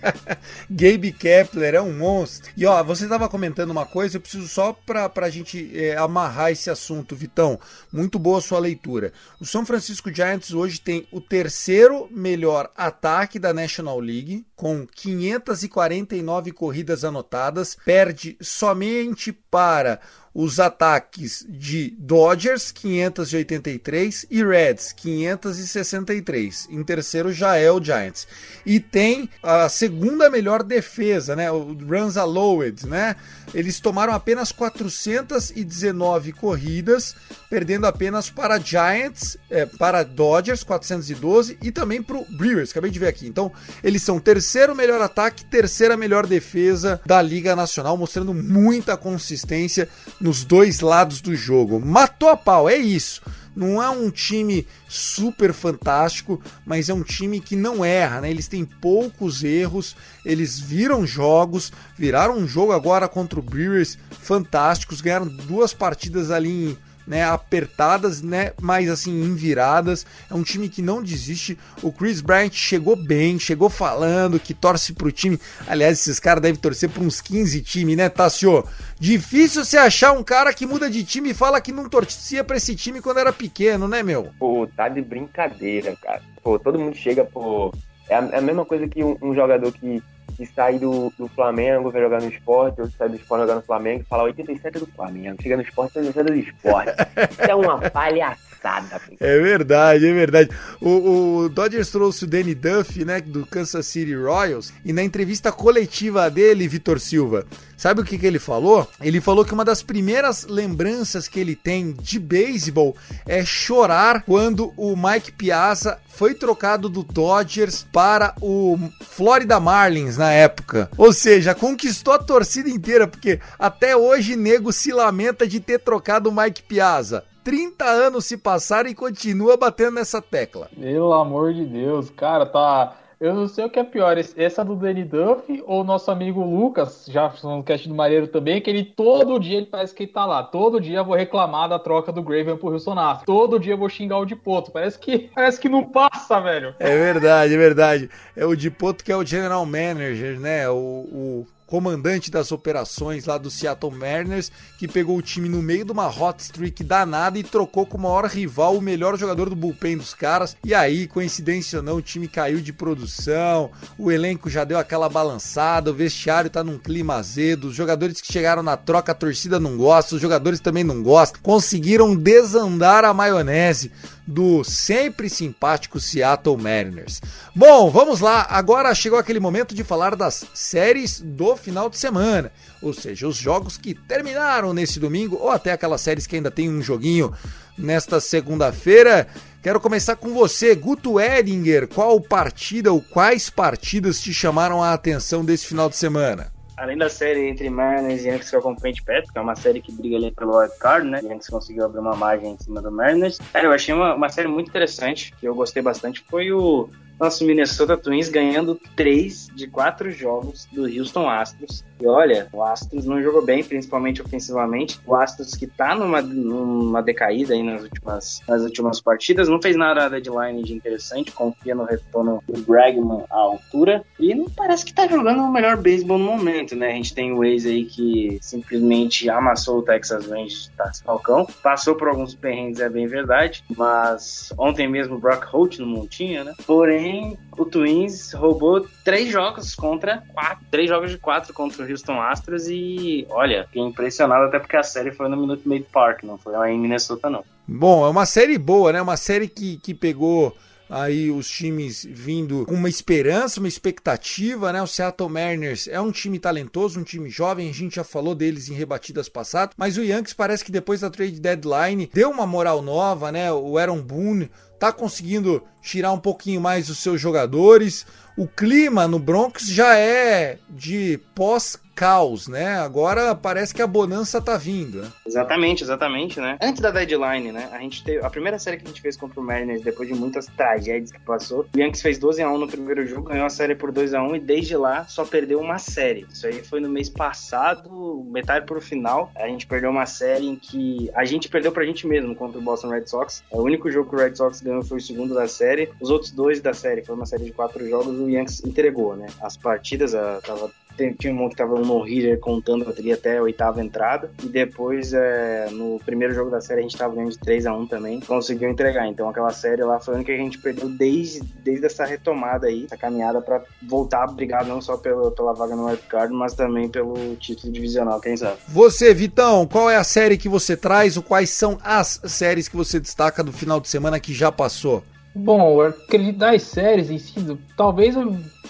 Gabe Kepler é um monstro. E ó, você estava comentando uma coisa, eu preciso só pra, pra gente é, amarrar esse assunto, Vitão. Muito boa sua leitura. O São Francisco Giants hoje tem o terceiro melhor ataque da National League, com 549 corridas anotadas, perde somente para os ataques de Dodgers 583 e Reds 563. Em terceiro já é o Giants. E tem a segunda melhor defesa, né? O runs allowed, né? Eles tomaram apenas 419 corridas, perdendo apenas para Giants, é, para Dodgers 412 e também para o Brewers, acabei de ver aqui. Então, eles são terceiro melhor ataque, terceira melhor defesa da Liga Nacional, mostrando muita consistência nos dois lados do jogo. Matou a pau, é isso. Não é um time super fantástico, mas é um time que não erra, né? Eles têm poucos erros, eles viram jogos, viraram um jogo agora contra o Brewers fantásticos, ganharam duas partidas ali em né, apertadas, né, mas assim, enviradas. É um time que não desiste. O Chris Bryant chegou bem, chegou falando que torce pro time. Aliás, esses caras devem torcer para uns 15 times, né, Tassio? Difícil você achar um cara que muda de time e fala que não torcia para esse time quando era pequeno, né, meu? Pô, tá de brincadeira, cara. Pô, todo mundo chega, pô. É a, é a mesma coisa que um, um jogador que que sai do, do Flamengo, vai jogar no esporte, ou sai do esporte jogar no Flamengo, fala 87 do Flamengo, chega no esporte 87 do esporte. Isso é uma palhaçada. É verdade, é verdade. O, o Dodgers trouxe o Danny Duff, né, do Kansas City Royals, e na entrevista coletiva dele, Vitor Silva, sabe o que, que ele falou? Ele falou que uma das primeiras lembranças que ele tem de beisebol é chorar quando o Mike Piazza foi trocado do Dodgers para o Florida Marlins na época. Ou seja, conquistou a torcida inteira, porque até hoje nego se lamenta de ter trocado o Mike Piazza. 30 anos se passaram e continua batendo nessa tecla. Pelo amor de Deus, cara, tá eu não sei o que é pior, essa do Danny Duff ou nosso amigo Lucas, já no cast do Mareiro também, que ele todo dia ele parece que ele tá lá. Todo dia eu vou reclamar da troca do Graven pro Wilson Astro. Todo dia eu vou xingar o Dipoto. Parece que, parece que não passa, velho. É verdade, é verdade. É o Dipoto que é o General Manager, né? O, o comandante das operações lá do Seattle Mariners, que pegou o time no meio de uma hot streak danada e trocou com o maior rival, o melhor jogador do bullpen dos caras. E aí, coincidência ou não, o time caiu de produção, o elenco já deu aquela balançada, o vestiário tá num clima azedo, os jogadores que chegaram na troca, a torcida não gosta, os jogadores também não gostam. Conseguiram desandar a maionese do sempre simpático Seattle Mariners. Bom, vamos lá. Agora chegou aquele momento de falar das séries do final de semana, ou seja, os jogos que terminaram nesse domingo ou até aquelas séries que ainda tem um joguinho nesta segunda-feira. Quero começar com você, Guto Edinger. Qual partida ou quais partidas te chamaram a atenção desse final de semana? Além da série entre Mariners e Yankees que eu acompanho de perto, que é uma série que briga ali pelo wild card, né? Yankees conseguiu abrir uma margem em cima do Mariners. Cara, eu achei uma, uma série muito interessante, que eu gostei bastante, foi o nosso Minnesota Twins ganhando três de quatro jogos do Houston Astros. E olha, o Astros não jogou bem, principalmente ofensivamente. O Astros que tá numa, numa decaída aí nas últimas, nas últimas partidas, não fez nada na deadline de interessante, confia no retorno do Bregman à altura. E não parece que tá jogando o melhor beisebol no momento, né? A gente tem o Waze aí que simplesmente amassou o Texas Rangers tá Falcão. Passou por alguns perrengues, é bem verdade. Mas ontem mesmo o Brock Holt no montinha, né? Porém, o Twins roubou três jogos contra quatro. Três jogos de quatro contra o Houston Astros e, olha, fiquei impressionado até porque a série foi no Minute Maid Park, não foi lá em Minnesota, não. Bom, é uma série boa, né? Uma série que, que pegou aí os times vindo com uma esperança, uma expectativa, né? O Seattle Mariners é um time talentoso, um time jovem, a gente já falou deles em rebatidas passadas, mas o Yankees parece que depois da trade deadline deu uma moral nova, né? O Aaron Boone tá conseguindo tirar um pouquinho mais os seus jogadores. O clima no Bronx já é de pós caos, né? Agora parece que a bonança tá vindo, né? Exatamente, exatamente, né? Antes da deadline, né? A gente teve a primeira série que a gente fez contra o Mariners depois de muitas tragédias que passou. O Yankees fez 12 a 1 no primeiro jogo, ganhou a série por 2 a 1 e desde lá só perdeu uma série. Isso aí foi no mês passado, metade pro final. A gente perdeu uma série em que a gente perdeu pra gente mesmo contra o Boston Red Sox. O único jogo que o Red Sox ganhou foi o segundo da série. Os outros dois da série, foi uma série de quatro jogos, o Yankees entregou, né? As partidas, a, tava tinha um que tava no no-hitter contando a bateria até a oitava entrada. E depois, é, no primeiro jogo da série, a gente tava ganhando de 3 a 1 também. Conseguiu entregar. Então aquela série lá foi a que a gente perdeu desde, desde essa retomada aí, essa caminhada para voltar a brigar não só pela, pela vaga no wildcard, mas também pelo título divisional, quem sabe. Você, Vitão, qual é a série que você traz ou quais são as séries que você destaca do final de semana que já passou? Bom, eu acredito das séries em si, talvez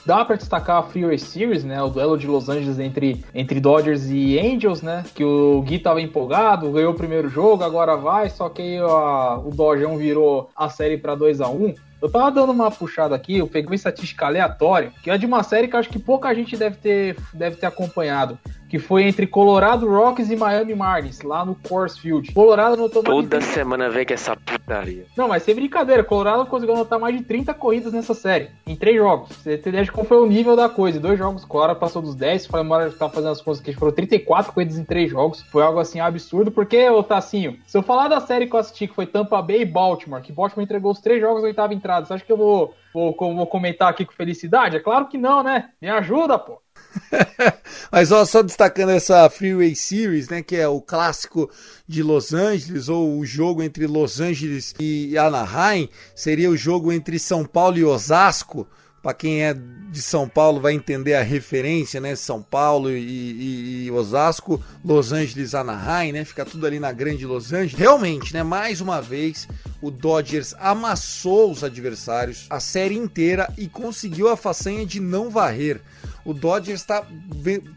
dá para destacar a Freeway Series, né? O duelo de Los Angeles entre, entre Dodgers e Angels, né? Que o Gui tava empolgado, ganhou o primeiro jogo, agora vai, só que a, o Dodgers virou a série para 2 a 1 eu tava dando uma puxada aqui, eu peguei uma estatística aleatória, que é de uma série que acho que pouca gente deve ter, deve ter acompanhado que foi entre Colorado Rockies e Miami Marlins, lá no Coors Field. Colorado notou mais Toda semana vem com essa putaria. Não, mas sem brincadeira, Colorado conseguiu anotar mais de 30 corridas nessa série, em três jogos. Você tem ideia de qual foi o nível da coisa. Em dois jogos, Colorado passou dos 10, foi embora que tava fazendo as contas que foram 34 corridas em três jogos. Foi algo assim absurdo, porque, ô Tassinho, se eu falar da série que eu assisti, que foi Tampa Bay e Baltimore, que Baltimore entregou os três jogos na oitava entrada, você acha que eu vou, vou, vou comentar aqui com felicidade? É claro que não, né? Me ajuda, pô. Mas ó, só destacando essa Freeway Series, né, que é o clássico de Los Angeles, ou o jogo entre Los Angeles e Anaheim, seria o jogo entre São Paulo e Osasco. Para quem é de São Paulo vai entender a referência, né? São Paulo e, e, e, Osasco, Los Angeles, Anaheim, né? Fica tudo ali na grande Los Angeles. Realmente, né? Mais uma vez, o Dodgers amassou os adversários a série inteira e conseguiu a façanha de não varrer. O Dodgers está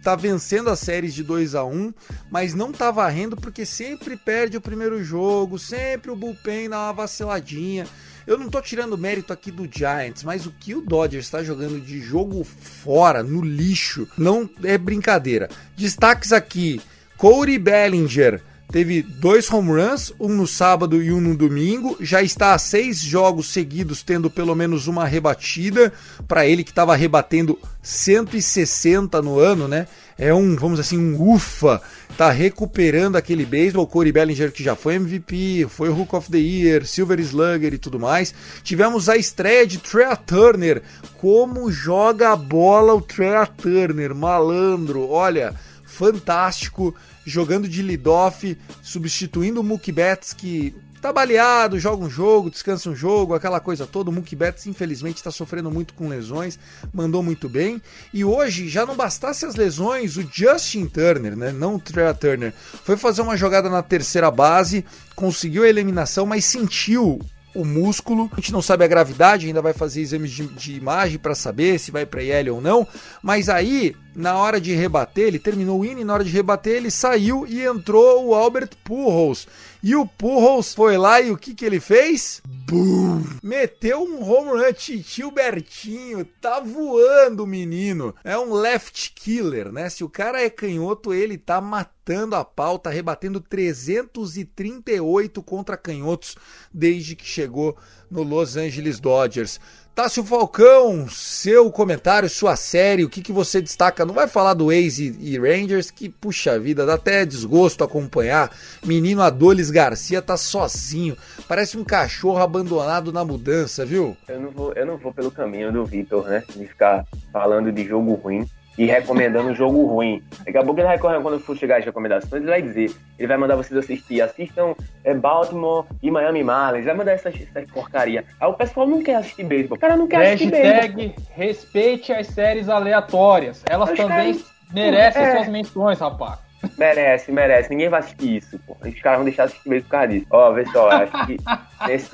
tá vencendo as séries de 2 a 1 mas não está varrendo porque sempre perde o primeiro jogo, sempre o bullpen dá uma vaciladinha. Eu não tô tirando mérito aqui do Giants, mas o que o Dodgers está jogando de jogo fora, no lixo, não é brincadeira. Destaques aqui: Corey Bellinger teve dois home runs, um no sábado e um no domingo. Já está a seis jogos seguidos tendo pelo menos uma rebatida. Para ele que estava rebatendo 160 no ano, né? É um, vamos assim, um ufa. Tá recuperando aquele beisebol. Corey Bellinger que já foi MVP, foi Hook of the Year, Silver Slugger e tudo mais. Tivemos a estreia de Trea Turner. Como joga a bola o Trea Turner, malandro. Olha, fantástico jogando de lead-off, substituindo o Mookie Betts, que tá baleado, joga um jogo, descansa um jogo, aquela coisa toda. O Mookie Betts, infelizmente, está sofrendo muito com lesões, mandou muito bem. E hoje, já não bastasse as lesões, o Justin Turner, né, não o Trey Turner, foi fazer uma jogada na terceira base, conseguiu a eliminação, mas sentiu o músculo. A gente não sabe a gravidade, ainda vai fazer exames de, de imagem para saber se vai para IL ou não. Mas aí, na hora de rebater, ele terminou o inning, na hora de rebater, ele saiu e entrou o Albert Pujols. E o Pujols foi lá e o que, que ele fez? Boom! Meteu um home run, titio Bertinho, tá voando o menino. É um left killer, né? Se o cara é canhoto, ele tá matando a pau, tá rebatendo 338 contra canhotos desde que chegou no Los Angeles Dodgers. Tássio Falcão, seu comentário, sua série, o que, que você destaca? Não vai falar do Ace e Rangers, que puxa vida, dá até desgosto acompanhar. Menino Adolis Garcia tá sozinho, parece um cachorro abandonado na mudança, viu? Eu não vou, eu não vou pelo caminho do Vitor, né? De ficar falando de jogo ruim e recomendando um jogo ruim. Daqui a pouco ele vai, quando for chegar as recomendações, ele vai dizer, ele vai mandar vocês assistir, assistam é, Baltimore e Miami Marlins, vai mandar essas, essas porcaria. Aí o pessoal não quer assistir beisebol, o cara não quer Hashtag assistir beisebol. respeite as séries aleatórias. Elas Os também caras- merecem É. suas menções, rapaz. Merece, merece. Ninguém vai assistir isso, pô. Os caras vão deixar de assistir mesmo por causa disso. Ó, vê só, acho que nesse,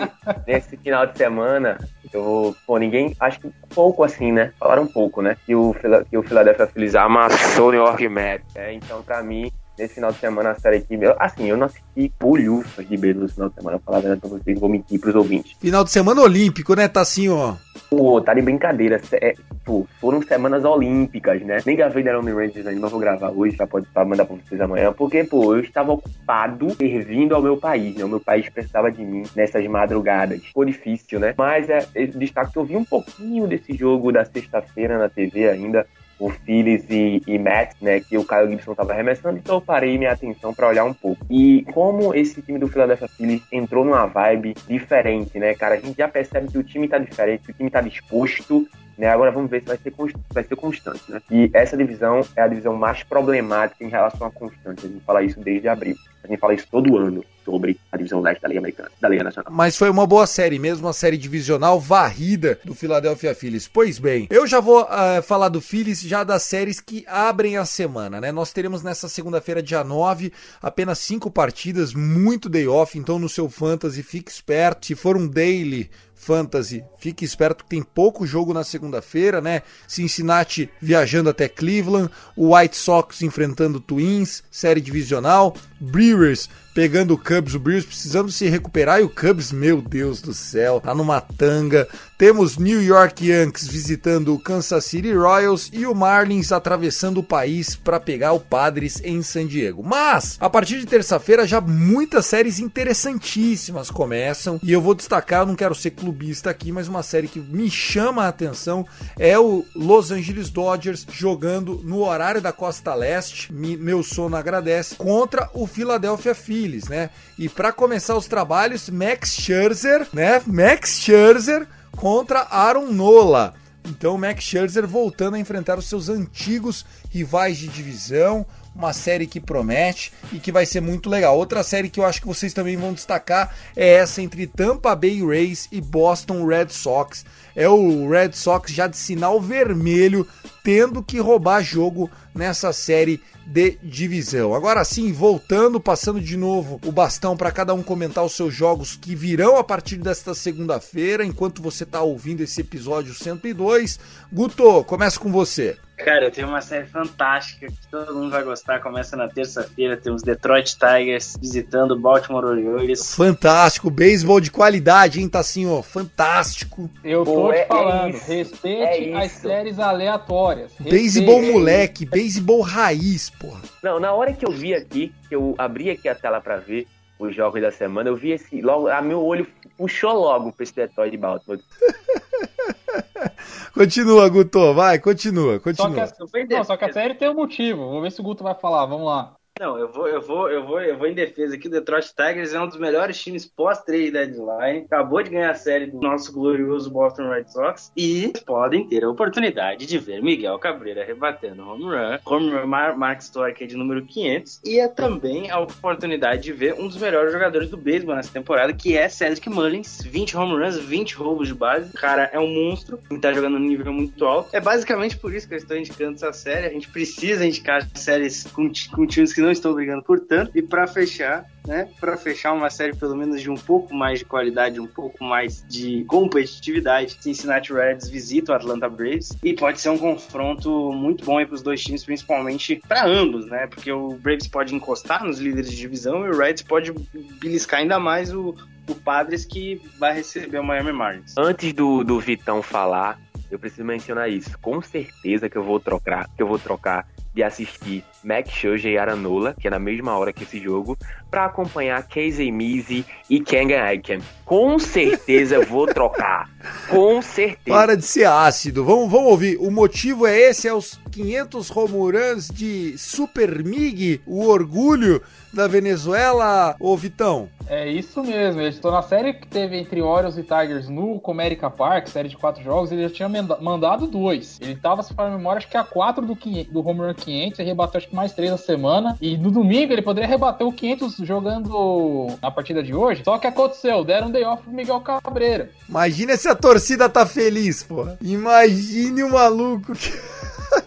nesse final de semana, eu vou. Pô, ninguém. Acho que pouco assim, né? Falaram pouco, né? Que o, que o Philadelphia Phillies amassou o New York Mets. É, então, pra mim, nesse final de semana, a série aqui. eu- Assim, eu não assisti bolhufas de beisebol no final de semana. Vou falar a verdade pra vocês, vou mentir pros ouvintes. Final de semana olímpico, né, Tassinho? Pô, tá de brincadeira. É, pô, foram semanas olímpicas, né? Nem gravei da Army Rangers ainda, mas vou gravar hoje, já pode pra mandar pra vocês amanhã. Porque, pô, eu estava ocupado servindo ao meu país, né? O meu país precisava de mim nessas madrugadas. Ficou difícil, né? Mas é, é destaque que eu vi um pouquinho desse jogo da sexta-feira na TV ainda. O Phillies e, e Mets, né? Que o Kyle Gibson tava arremessando, então eu parei minha atenção pra olhar um pouco. E como esse time do Philadelphia Phillies entrou numa vibe diferente, né, cara? A gente já percebe que o time tá diferente, que o time tá disposto, né? Agora vamos ver se vai ser, vai ser constante, né? E essa divisão é a divisão mais problemática em relação à constante. A gente fala isso desde abril. A gente fala isso todo ano sobre a divisão leste da Liga Americana, da Liga Nacional. Mas foi uma boa série, mesmo a série divisional varrida do Philadelphia Phillies. Pois bem, eu já vou ah, falar do Phillies já das séries que abrem a semana, né? Nós teremos nessa segunda-feira, dia 9, apenas cinco partidas, muito day off, então no seu fantasy fique esperto. Se for um daily fantasy, fique esperto que tem pouco jogo na segunda-feira, né? Cincinnati viajando até Cleveland, o White Sox enfrentando Twins, série divisional, Brewers pegando o Cubs, o Brewers precisando se recuperar e o Cubs, meu Deus do céu, tá numa tanga. Temos New York Yankees visitando o Kansas City Royals e o Marlins atravessando o país para pegar o Padres em San Diego. Mas a partir de terça-feira já muitas séries interessantíssimas começam e eu vou destacar, não quero ser clubista aqui, mas uma série que me chama a atenção é o Los Angeles Dodgers jogando no horário da Costa Leste, me- meu sono agradece, contra o Philadelphia Phillies, né? E para começar os trabalhos, Max Scherzer, né? Max Scherzer contra Aaron Nola. Então, Max Scherzer voltando a enfrentar os seus antigos rivais de divisão. Uma série que promete e que vai ser muito legal. Outra série que eu acho que vocês também vão destacar é essa entre Tampa Bay Rays e Boston Red Sox. É o Red Sox já de sinal vermelho, tendo que roubar jogo nessa série de divisão. Agora sim, voltando, passando de novo o bastão para cada um comentar os seus jogos que virão a partir desta segunda-feira, enquanto você está ouvindo esse episódio 102. Guto, começa com você. Cara, eu tenho uma série fantástica que todo mundo vai gostar. Começa na terça-feira. Temos Detroit Tigers visitando o Baltimore Orioles. Fantástico, beisebol de qualidade, hein, Tassinho? Fantástico. Eu tô Pô, te é- é falando, isso. respeite É as séries aleatórias. Beisebol moleque, beisebol raiz, porra. Não, na hora que eu vi aqui, que eu abri aqui a tela pra ver os jogos da semana, eu vi esse. Logo, a meu olho puxou logo pra esse Detroit de Baltimore. Continua, Guto, vai, continua, Só que, continua. a, não, só que a série tem um motivo. Vou ver se o Guto vai falar. Vamos lá. Não, eu vou, eu vou, eu vou, eu vou em defesa aqui. O Detroit Tigers é um dos melhores times pós-trade deadline. Acabou de ganhar a série do nosso glorioso Boston Red Sox. E podem ter a oportunidade de ver Miguel Cabreira rebatendo home run. Run mar- marca histórica de número 500. E é também a oportunidade de ver um dos melhores jogadores do beisebol nessa temporada, que é Cedric Mullins. 20 home runs, 20 roubos de base. O cara é um monstro. E tá jogando num nível muito alto. É basicamente por isso que eu estou indicando essa série. A gente precisa indicar séries com, com times que não estão brigando por tanto. E pra fechar, né? Pra fechar uma série pelo menos de um pouco mais de qualidade, um pouco mais de competitividade, Cincinnati Reds visita o Atlanta Braves e pode ser um confronto muito bom aí pros dois times, principalmente pra ambos, né? Porque o Braves pode encostar nos líderes de divisão e o Reds pode beliscar ainda mais o, o Padres que vai receber o Miami Marlins. Antes do, do Vitão falar, eu preciso mencionar isso. Com certeza que eu vou trocar, que eu vou trocar de assistir Max Scherzer e Aranola, que é na mesma hora que esse jogo, para acompanhar Casey Measy e Kengan Aiken. Com certeza vou trocar. Com certeza. Para de ser ácido. Vamos, vamos ouvir. O motivo é esse, é os 500 home runs de Super Mig, o orgulho da Venezuela, ô Vitão? É isso mesmo, eles estão na série que teve entre Orioles e Tigers no Comerica Park, série de quatro jogos, ele já tinha mandado dois. Ele tava, se a memória, acho que a quatro do, 500, do Home Run 500, ele rebateu acho que mais três na semana. E no domingo ele poderia rebater o 500 jogando na partida de hoje. Só que aconteceu, deram um day off pro Miguel Cabreira. Imagina se a torcida tá feliz, pô. Imagine o maluco que...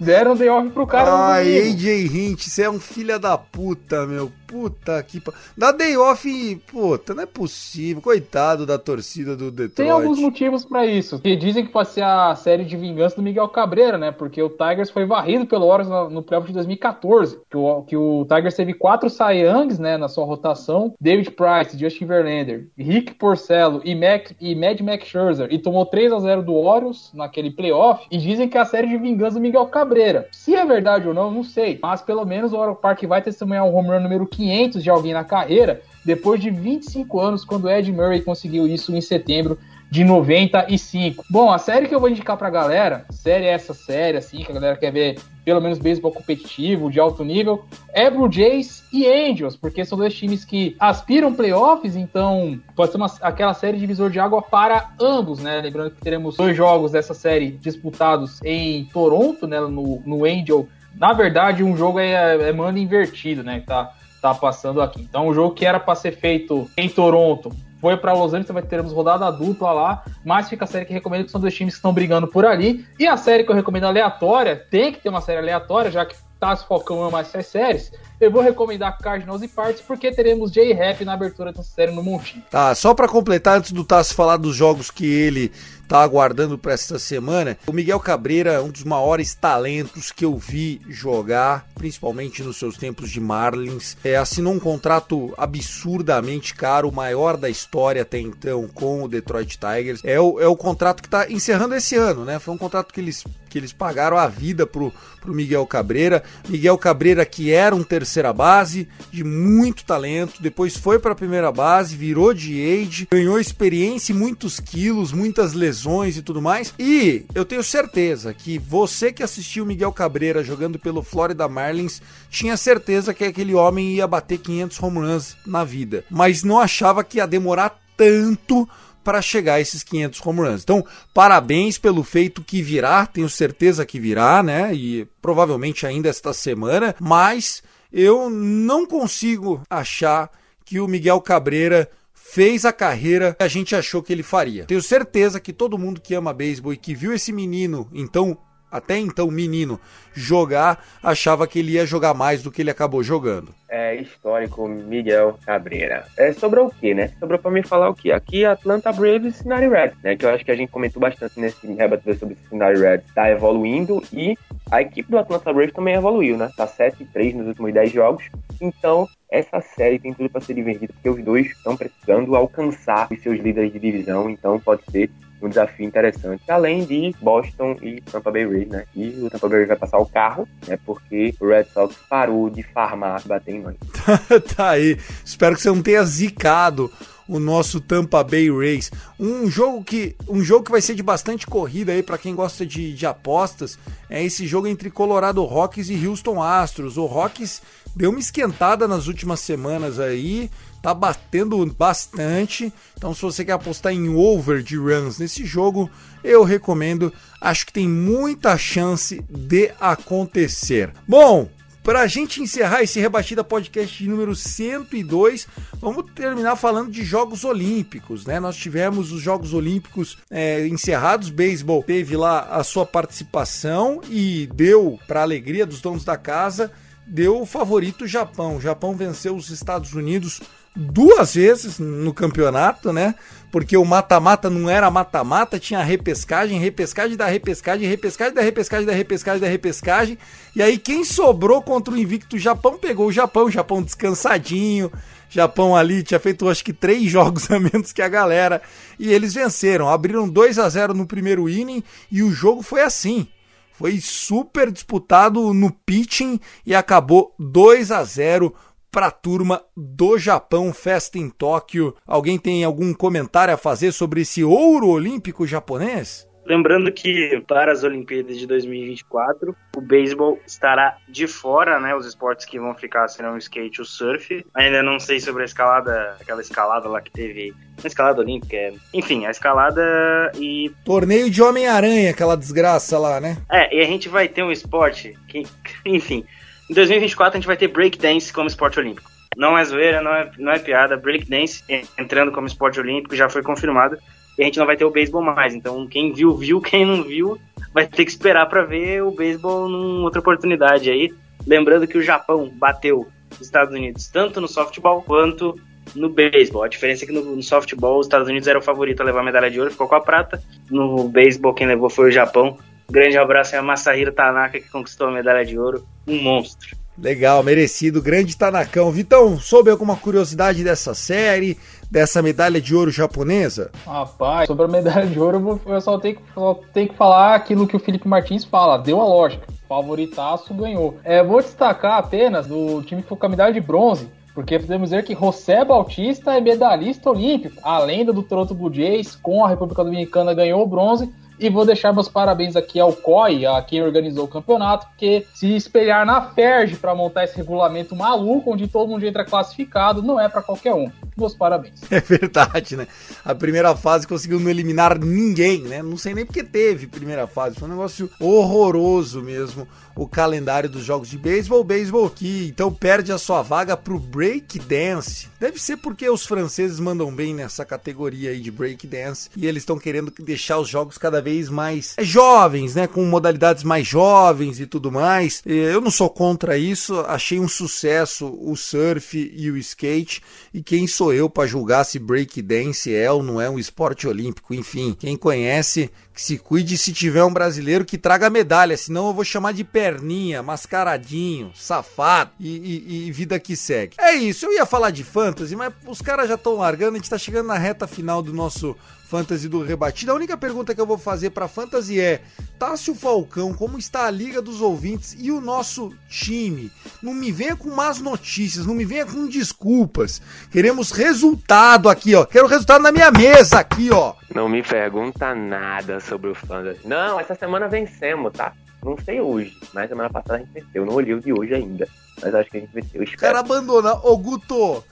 Deram um day off pro cara. Ai, AJ Hint, você é um filho da puta, meu. Puta que. Dá day off, puta, não é possível. Coitado da torcida do Detroit. Tem alguns motivos para isso. Que dizem que pode ser a série de vingança do Miguel Cabreira, né? Porque o Tigers foi varrido pelo Orioles no, playoff de 2014. Que o, que o Tigers teve quatro Youngs, né, na sua rotação: David Price, Justin Verlander, Rick Porcello e, Mac, e Mad Max Scherzer. E tomou 3 a 0 do Orioles naquele playoff. E dizem que é a série de vingança do Miguel Cabreira. Se é verdade ou não, não sei. Mas pelo menos o Oro Park vai testemunhar um home run número 500 de alguém na carreira, depois de 25 anos, quando Ed Murray conseguiu isso em setembro de 95. Bom, a série que eu vou indicar pra galera, série essa série, assim, que a galera quer ver pelo menos beisebol competitivo, de alto nível, é Blue Jays e Angels, porque são dois times que aspiram playoffs, então pode ser uma, aquela série divisor de água para ambos, né? Lembrando que teremos dois jogos dessa série disputados em Toronto, né? No, no Angel. Na verdade, um jogo é, é mando invertido, né? Tá tá passando aqui. Então, o jogo que era para ser feito em Toronto foi para Los Angeles, vai termos rodada dupla lá, mas fica a série que recomendo que são dois times que estão brigando por ali. E a série que eu recomendo aleatória, tem que ter uma série aleatória, já que Tassi Falcão ama essas séries, eu vou recomendar Cardinals e Parts porque teremos J-Rap na abertura dessa série no Montinho. Tá, só para completar, antes do Tassi falar dos jogos que ele tá aguardando para esta semana. O Miguel Cabreira é um dos maiores talentos que eu vi jogar, principalmente nos seus tempos de Marlins. É, assinou um contrato absurdamente caro, o maior da história até então com o Detroit Tigers. É o, é o contrato que está encerrando esse ano, né? Foi um contrato que eles, que eles pagaram a vida pro, pro Miguel Cabreira. Miguel Cabreira que era um terceira base de muito talento, depois foi para a primeira base, virou de age, ganhou experiência e muitos quilos, muitas lesões lesões e tudo mais. E eu tenho certeza que você que assistiu Miguel Cabreira jogando pelo Florida Marlins tinha certeza que aquele homem ia bater 500 home runs na vida, mas não achava que ia demorar tanto para chegar a esses 500 home runs. Então, parabéns pelo feito que virá, tenho certeza que virá, né? E provavelmente ainda esta semana, mas eu não consigo achar que o Miguel Cabreira fez a carreira que a gente achou que ele faria. Tenho certeza que todo mundo que ama beisebol e que viu esse menino, então até então menino, jogar, achava que ele ia jogar mais do que ele acabou jogando. É histórico Miguel Cabreira. É, sobrou o quê, né? Sobrou para mim falar o quê? Aqui Atlanta Braves e Cincinnati Reds, né? Que eu acho que a gente comentou bastante nesse rebatedor sobre Cincinnati Reds. Tá evoluindo e a equipe do Atlanta Braves também evoluiu, né? Tá 7-3 nos últimos 10 jogos. Então, essa série tem tudo para ser divertida, porque os dois estão precisando alcançar os seus líderes de divisão, então pode ser um desafio interessante. Além de Boston e Tampa Bay Rays, né? E o Tampa Bay Rays vai passar o carro, né? Porque o Red Sox parou de farmar, bater em nós. tá aí. Espero que você não tenha zicado o nosso Tampa Bay Rays. Um jogo que um jogo que vai ser de bastante corrida aí para quem gosta de, de apostas é esse jogo entre Colorado Rockies e Houston Astros. O Rockies deu uma esquentada nas últimas semanas aí, tá batendo bastante. Então, se você quer apostar em over de runs nesse jogo, eu recomendo. Acho que tem muita chance de acontecer. Bom, para a gente encerrar esse Rebatida Podcast número 102, vamos terminar falando de Jogos Olímpicos, né? Nós tivemos os Jogos Olímpicos é, encerrados, beisebol teve lá a sua participação e deu para alegria dos donos da casa deu o favorito Japão. O Japão venceu os Estados Unidos duas vezes no campeonato, né? Porque o mata-mata não era mata-mata, tinha repescagem, repescagem da repescagem, repescagem da repescagem da repescagem da repescagem. E aí quem sobrou contra o invicto Japão pegou o Japão, o Japão descansadinho. Japão ali tinha feito acho que três jogos a menos que a galera e eles venceram, abriram 2 a 0 no primeiro inning e o jogo foi assim Foi super disputado no pitching e acabou 2 a 0 para a turma do Japão, festa em Tóquio. Alguém tem algum comentário a fazer sobre esse ouro olímpico japonês? Lembrando que para as Olimpíadas de 2024, o beisebol estará de fora, né? Os esportes que vão ficar serão o skate e o surf. Ainda não sei sobre a escalada, aquela escalada lá que teve. A escalada olímpica, é. enfim, a escalada e. Torneio de Homem-Aranha, aquela desgraça lá, né? É, e a gente vai ter um esporte que, enfim, em 2024 a gente vai ter breakdance como esporte olímpico. Não é zoeira, não é, não é piada. Breakdance entrando como esporte olímpico já foi confirmado e a gente não vai ter o beisebol mais. Então, quem viu, viu, quem não viu, vai ter que esperar para ver o beisebol numa outra oportunidade aí. Lembrando que o Japão bateu os Estados Unidos tanto no softball quanto no beisebol. A diferença é que no, no, softball os Estados Unidos eram o favorito a levar a medalha de ouro, ficou com a prata. No beisebol quem levou foi o Japão. Grande abraço a Masahiro Tanaka que conquistou a medalha de ouro, um monstro. Legal, merecido, grande Tanakão. Vitão, soube alguma curiosidade dessa série? dessa medalha de ouro japonesa? Rapaz, sobre a medalha de ouro, eu só tenho, só tenho que falar aquilo que o Felipe Martins fala, deu a lógica. Favoritaço ganhou. É, vou destacar apenas do time que foi com a medalha de bronze, porque podemos dizer que José Bautista é medalhista olímpico. A lenda do Toronto Blue Jays com a República Dominicana ganhou o bronze e vou deixar meus parabéns aqui ao COI, a quem organizou o campeonato, porque se espelhar na FERJ para montar esse regulamento maluco, onde todo mundo entra classificado, não é para qualquer um. Meus parabéns. É verdade, né? A primeira fase conseguiu não eliminar ninguém, né? Não sei nem porque teve primeira fase. Foi um negócio horroroso mesmo o calendário dos jogos de beisebol. O beisebol que então perde a sua vaga pro break dance. Deve ser porque os franceses mandam bem nessa categoria aí de break dance e eles estão querendo deixar os jogos cada vez mais jovens, né, com modalidades mais jovens e tudo mais. Eu não sou contra isso, achei um sucesso o surf e o skate e quem sou eu para julgar se break dance é ou não é um esporte olímpico? Enfim, quem conhece que se cuide se tiver um brasileiro que traga medalha, senão eu vou chamar de perninha, mascaradinho, safado e, e, e, vida que segue. É isso, eu ia falar de fantasy, mas os caras já estão largando, a gente tá chegando na reta final do nosso fantasy do rebatido. A única pergunta que eu vou fazer para fantasy é: Tássio Falcão, como está a liga dos ouvintes e o nosso time? Não me venha com más notícias, não me venha com desculpas. Queremos resultado aqui, ó. Quero resultado na minha mesa aqui, ó. Não me pergunta nada sobre o fantasy. Não, essa semana vencemos, tá? Não sei hoje, mas semana passada a gente venceu. Não olhei o de hoje ainda, mas acho que a gente venceu. O cara abandona. Ô, Guto,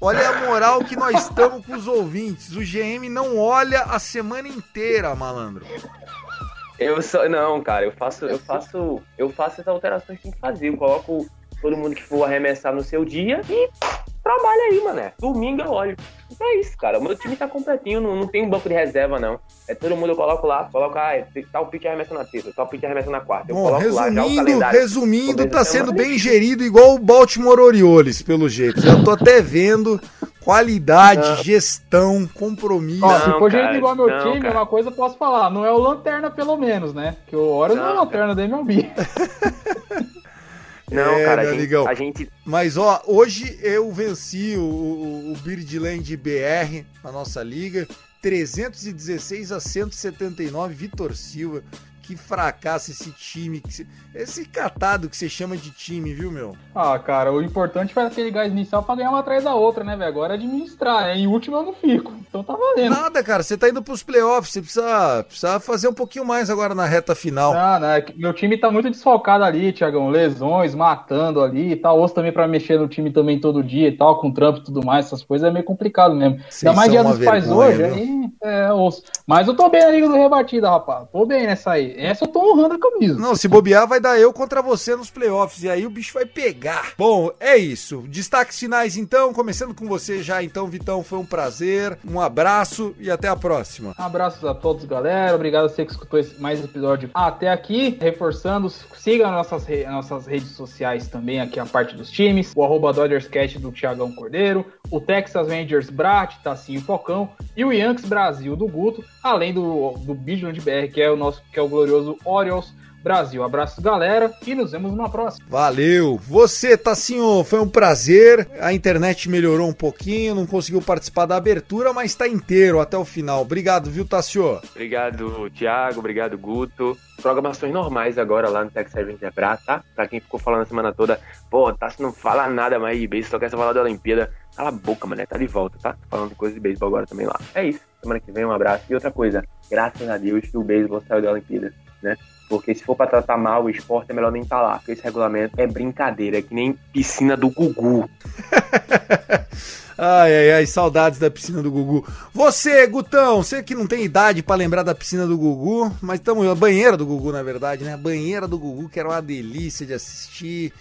Olha a moral que nós estamos com os ouvintes. O GM não olha a semana inteira, malandro. Eu só não, cara, eu faço, eu faço, eu faço as alterações que tem que fazer. Eu coloco todo mundo que for arremessar no seu dia e trabalha aí, mané. Domingo eu olho. Então é isso, cara. O meu time tá completinho, não, não tem um banco de reserva, não. É todo mundo eu coloco lá, coloco, ah, é, tal pitch arremessa na terça, tal pitch arremessa na quarta. Eu Bom, coloco resumindo, lá já o calendário. Resumindo, tá sendo bem gerido igual o Baltimore Orioles, pelo jeito. Já tô até vendo qualidade, não. gestão, compromisso. Ó, se for gerido igual meu não, time, cara. uma coisa eu posso falar, não é o Lanterna pelo menos, né? Que o Orioles não, não é o Lanterna da MLB. Não, é, cara, a gente, a gente, Mas, ó, hoje eu venci o, o, o Birdland BR na nossa liga. 316 a 179, Vitor Silva que fracasso esse time, esse catado que você chama de time, viu, meu? Ah, cara, o importante foi aquele gás inicial pra ganhar uma atrás da outra, né, velho? Agora é administrar, né? Em último eu não fico, então tá valendo. Nada, cara, você tá indo pros playoffs, você precisa, precisa fazer um pouquinho mais agora na reta final. Não, não, é meu time tá muito desfalcado ali, Tiagão, lesões, matando ali e tal, osso também pra mexer no time também todo dia e tal, com trampo e tudo mais, essas coisas é meio complicado mesmo. Vocês Ainda mais dia dos pais hoje, aí é osso. Mas eu tô bem na Liga do Rebatida, rapaz, tô bem nessa aí. Essa eu tô honrando a camisa. Não, se bobear, vai dar eu contra você nos playoffs. E aí o bicho vai pegar. Bom, é isso. Destaques finais então, começando com você já então, Vitão. Foi um prazer. Um abraço e até a próxima. Abraços a todos, galera. Obrigado a você que escutou esse, mais episódio até aqui. Reforçando, siga nossas, re, nossas redes sociais também, aqui a parte dos times. O arroba DodgersCast do Thiagão Cordeiro. O Texas Rangers Brat, Tacinho Focão. E o Yankees Brasil do Guto. Além do, do Bijo BR, que é o nosso, que é o glorioso Orioles Brasil. Abraço, galera, e nos vemos numa próxima. Valeu. Você, Tassinho, foi um prazer. A internet melhorou um pouquinho, não conseguiu participar da abertura, mas tá inteiro até o final. Obrigado, viu, Tassio? Obrigado, Thiago. Obrigado, Guto. Programações normais agora lá no Tech Service Pra, tá? Pra quem ficou falando a semana toda, pô, Tassi não fala nada mais de base, só quer falar da Olimpíada. Cala a boca, mané, tá de volta, tá? Falando de coisa de beisebol agora também lá. É isso. Semana que vem, um abraço. E outra coisa, graças a Deus que o beisebol saiu da Olimpíada, né? Porque se for pra tratar mal o esporte, é melhor nem estar tá. Porque esse regulamento é brincadeira, é que nem piscina do Gugu. Ai, ai, ai, saudades da piscina do Gugu. Você, Gutão, você que não tem idade para lembrar da piscina do Gugu, mas estamos a banheira do Gugu, na verdade, né? A banheira do Gugu, que era uma delícia de assistir.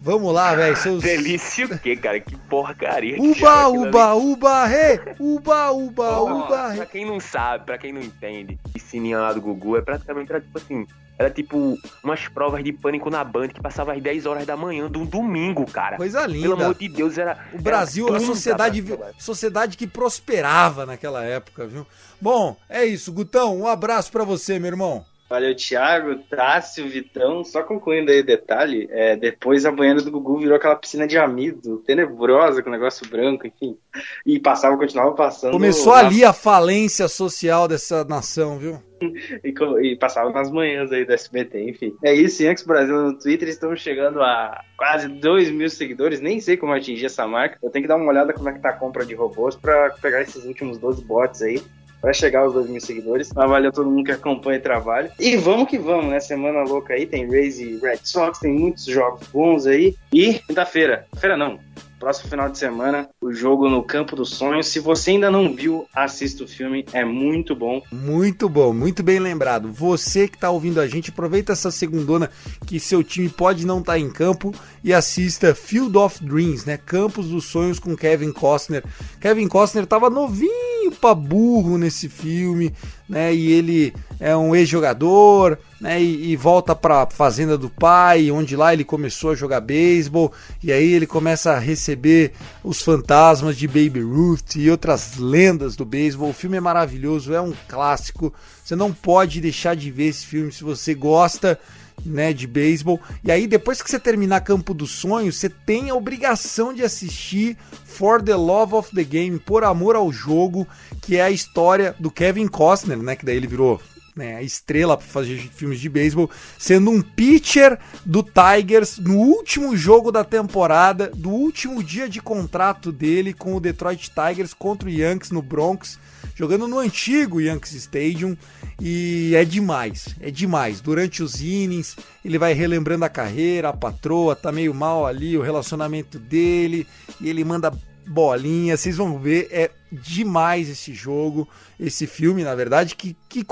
Vamos lá, velho. Seus... Delícia o quê, cara? Que porcaria. Uba, uba, uba, re! Uba, uba, oh, uba, re! Pra quem não sabe, pra quem não entende, piscininha lá do Gugu é praticamente, era tipo assim, era tipo umas provas de pânico na Band que passava às 10 horas da manhã de um domingo, cara. Coisa linda. Pelo amor de Deus, era. O Brasil, era a sociedade, sociedade que prosperava naquela época, viu? Bom, é isso, Gutão. Um abraço para você, meu irmão. Valeu, Thiago, Tássio, Vitão. Só concluindo aí o detalhe, é, depois a banheira do Gugu virou aquela piscina de amido, tenebrosa, com negócio branco, enfim. E passava, continuava passando. Começou nas... ali a falência social dessa nação, viu? e, e, passava nas manhãs aí do SBT, enfim. É isso, Yankees Brasil no Twitter, estamos chegando a quase 2 mil seguidores, nem sei como atingir essa marca. Eu tenho que dar uma olhada como é que tá a compra de robôs para pegar esses últimos 12 bots aí Vai chegar aos 2 mil seguidores. Mas valeu todo mundo que acompanha o trabalho. E vamos que vamos, né? Semana louca aí. Tem Rays e Red Sox, tem muitos jogos bons aí. E quinta-feira. Quinta-feira não próximo final de semana, o jogo no Campo dos Sonhos. Se você ainda não viu, assista o filme, é muito bom. Muito bom, muito bem lembrado. Você que está ouvindo a gente, aproveita essa segundona que seu time pode não estar tá em campo e assista Field of Dreams, né? Campos dos Sonhos com Kevin Costner. Kevin Costner estava novinho pra burro nesse filme, né? E ele é um ex-jogador, né? E, e volta para fazenda do pai, onde lá ele começou a jogar beisebol e aí ele começa a receber os fantasmas de Baby Ruth e outras lendas do beisebol. O filme é maravilhoso, é um clássico. Você não pode deixar de ver esse filme se você gosta né, de beisebol. E aí, depois que você terminar Campo dos Sonhos, você tem a obrigação de assistir For the Love of the Game, Por Amor ao Jogo, que é a história do Kevin Costner, né, que daí ele virou né, estrela para fazer filmes de beisebol, sendo um pitcher do Tigers no último jogo da temporada, do último dia de contrato dele com o Detroit Tigers contra o Yankees no Bronx, jogando no antigo Yankees Stadium e é demais, é demais. Durante os innings, ele vai relembrando a carreira, a patroa tá meio mal ali, o relacionamento dele, e ele manda bolinha, vocês vão ver, é demais esse jogo, esse filme, na verdade, que, que,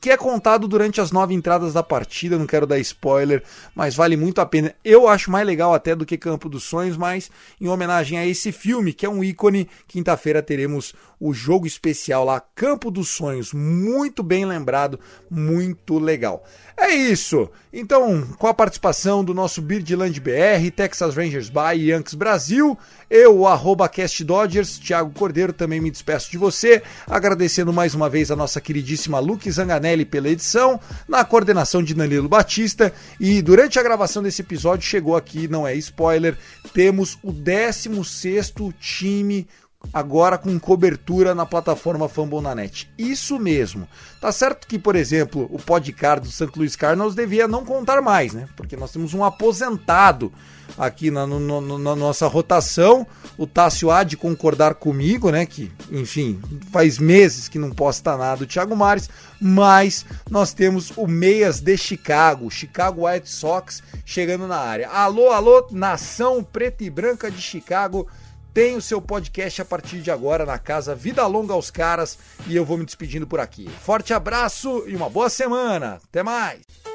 que é contado durante as nove entradas da partida. Não quero dar spoiler, mas vale muito a pena. Eu acho mais legal até do que Campo dos Sonhos, mas em homenagem a esse filme, que é um ícone, quinta-feira teremos o jogo especial lá, Campo dos Sonhos. Muito bem lembrado, muito legal. É isso. Então, com a participação do nosso Birdland BR, Texas Rangers by Yankees Brasil, eu, arroba Cast Dodgers, Thiago Cordeiro, também me despeço de você, agradecendo mais uma vez a nossa queridíssima Luke Zanganelli pela edição, na coordenação de Danilo Batista, e durante a gravação desse episódio chegou aqui, não é spoiler, temos o 16 time agora com cobertura na plataforma Fambonanet. Isso mesmo. Tá certo que, por exemplo, o podcast do St. Louis Cardinals devia não contar mais, né? Porque nós temos um aposentado aqui na, no, no, na nossa rotação. O Tássio há de concordar comigo, né? Que, enfim, faz meses que não posta nada o Thiago Mares, mas nós temos o Meias de Chicago, Chicago White Sox, chegando na área. Alô, alô, nação preta e branca de Chicago tem o seu podcast a partir de agora na casa Vida Longa aos Caras e eu vou me despedindo por aqui. Forte abraço e uma boa semana. Até mais!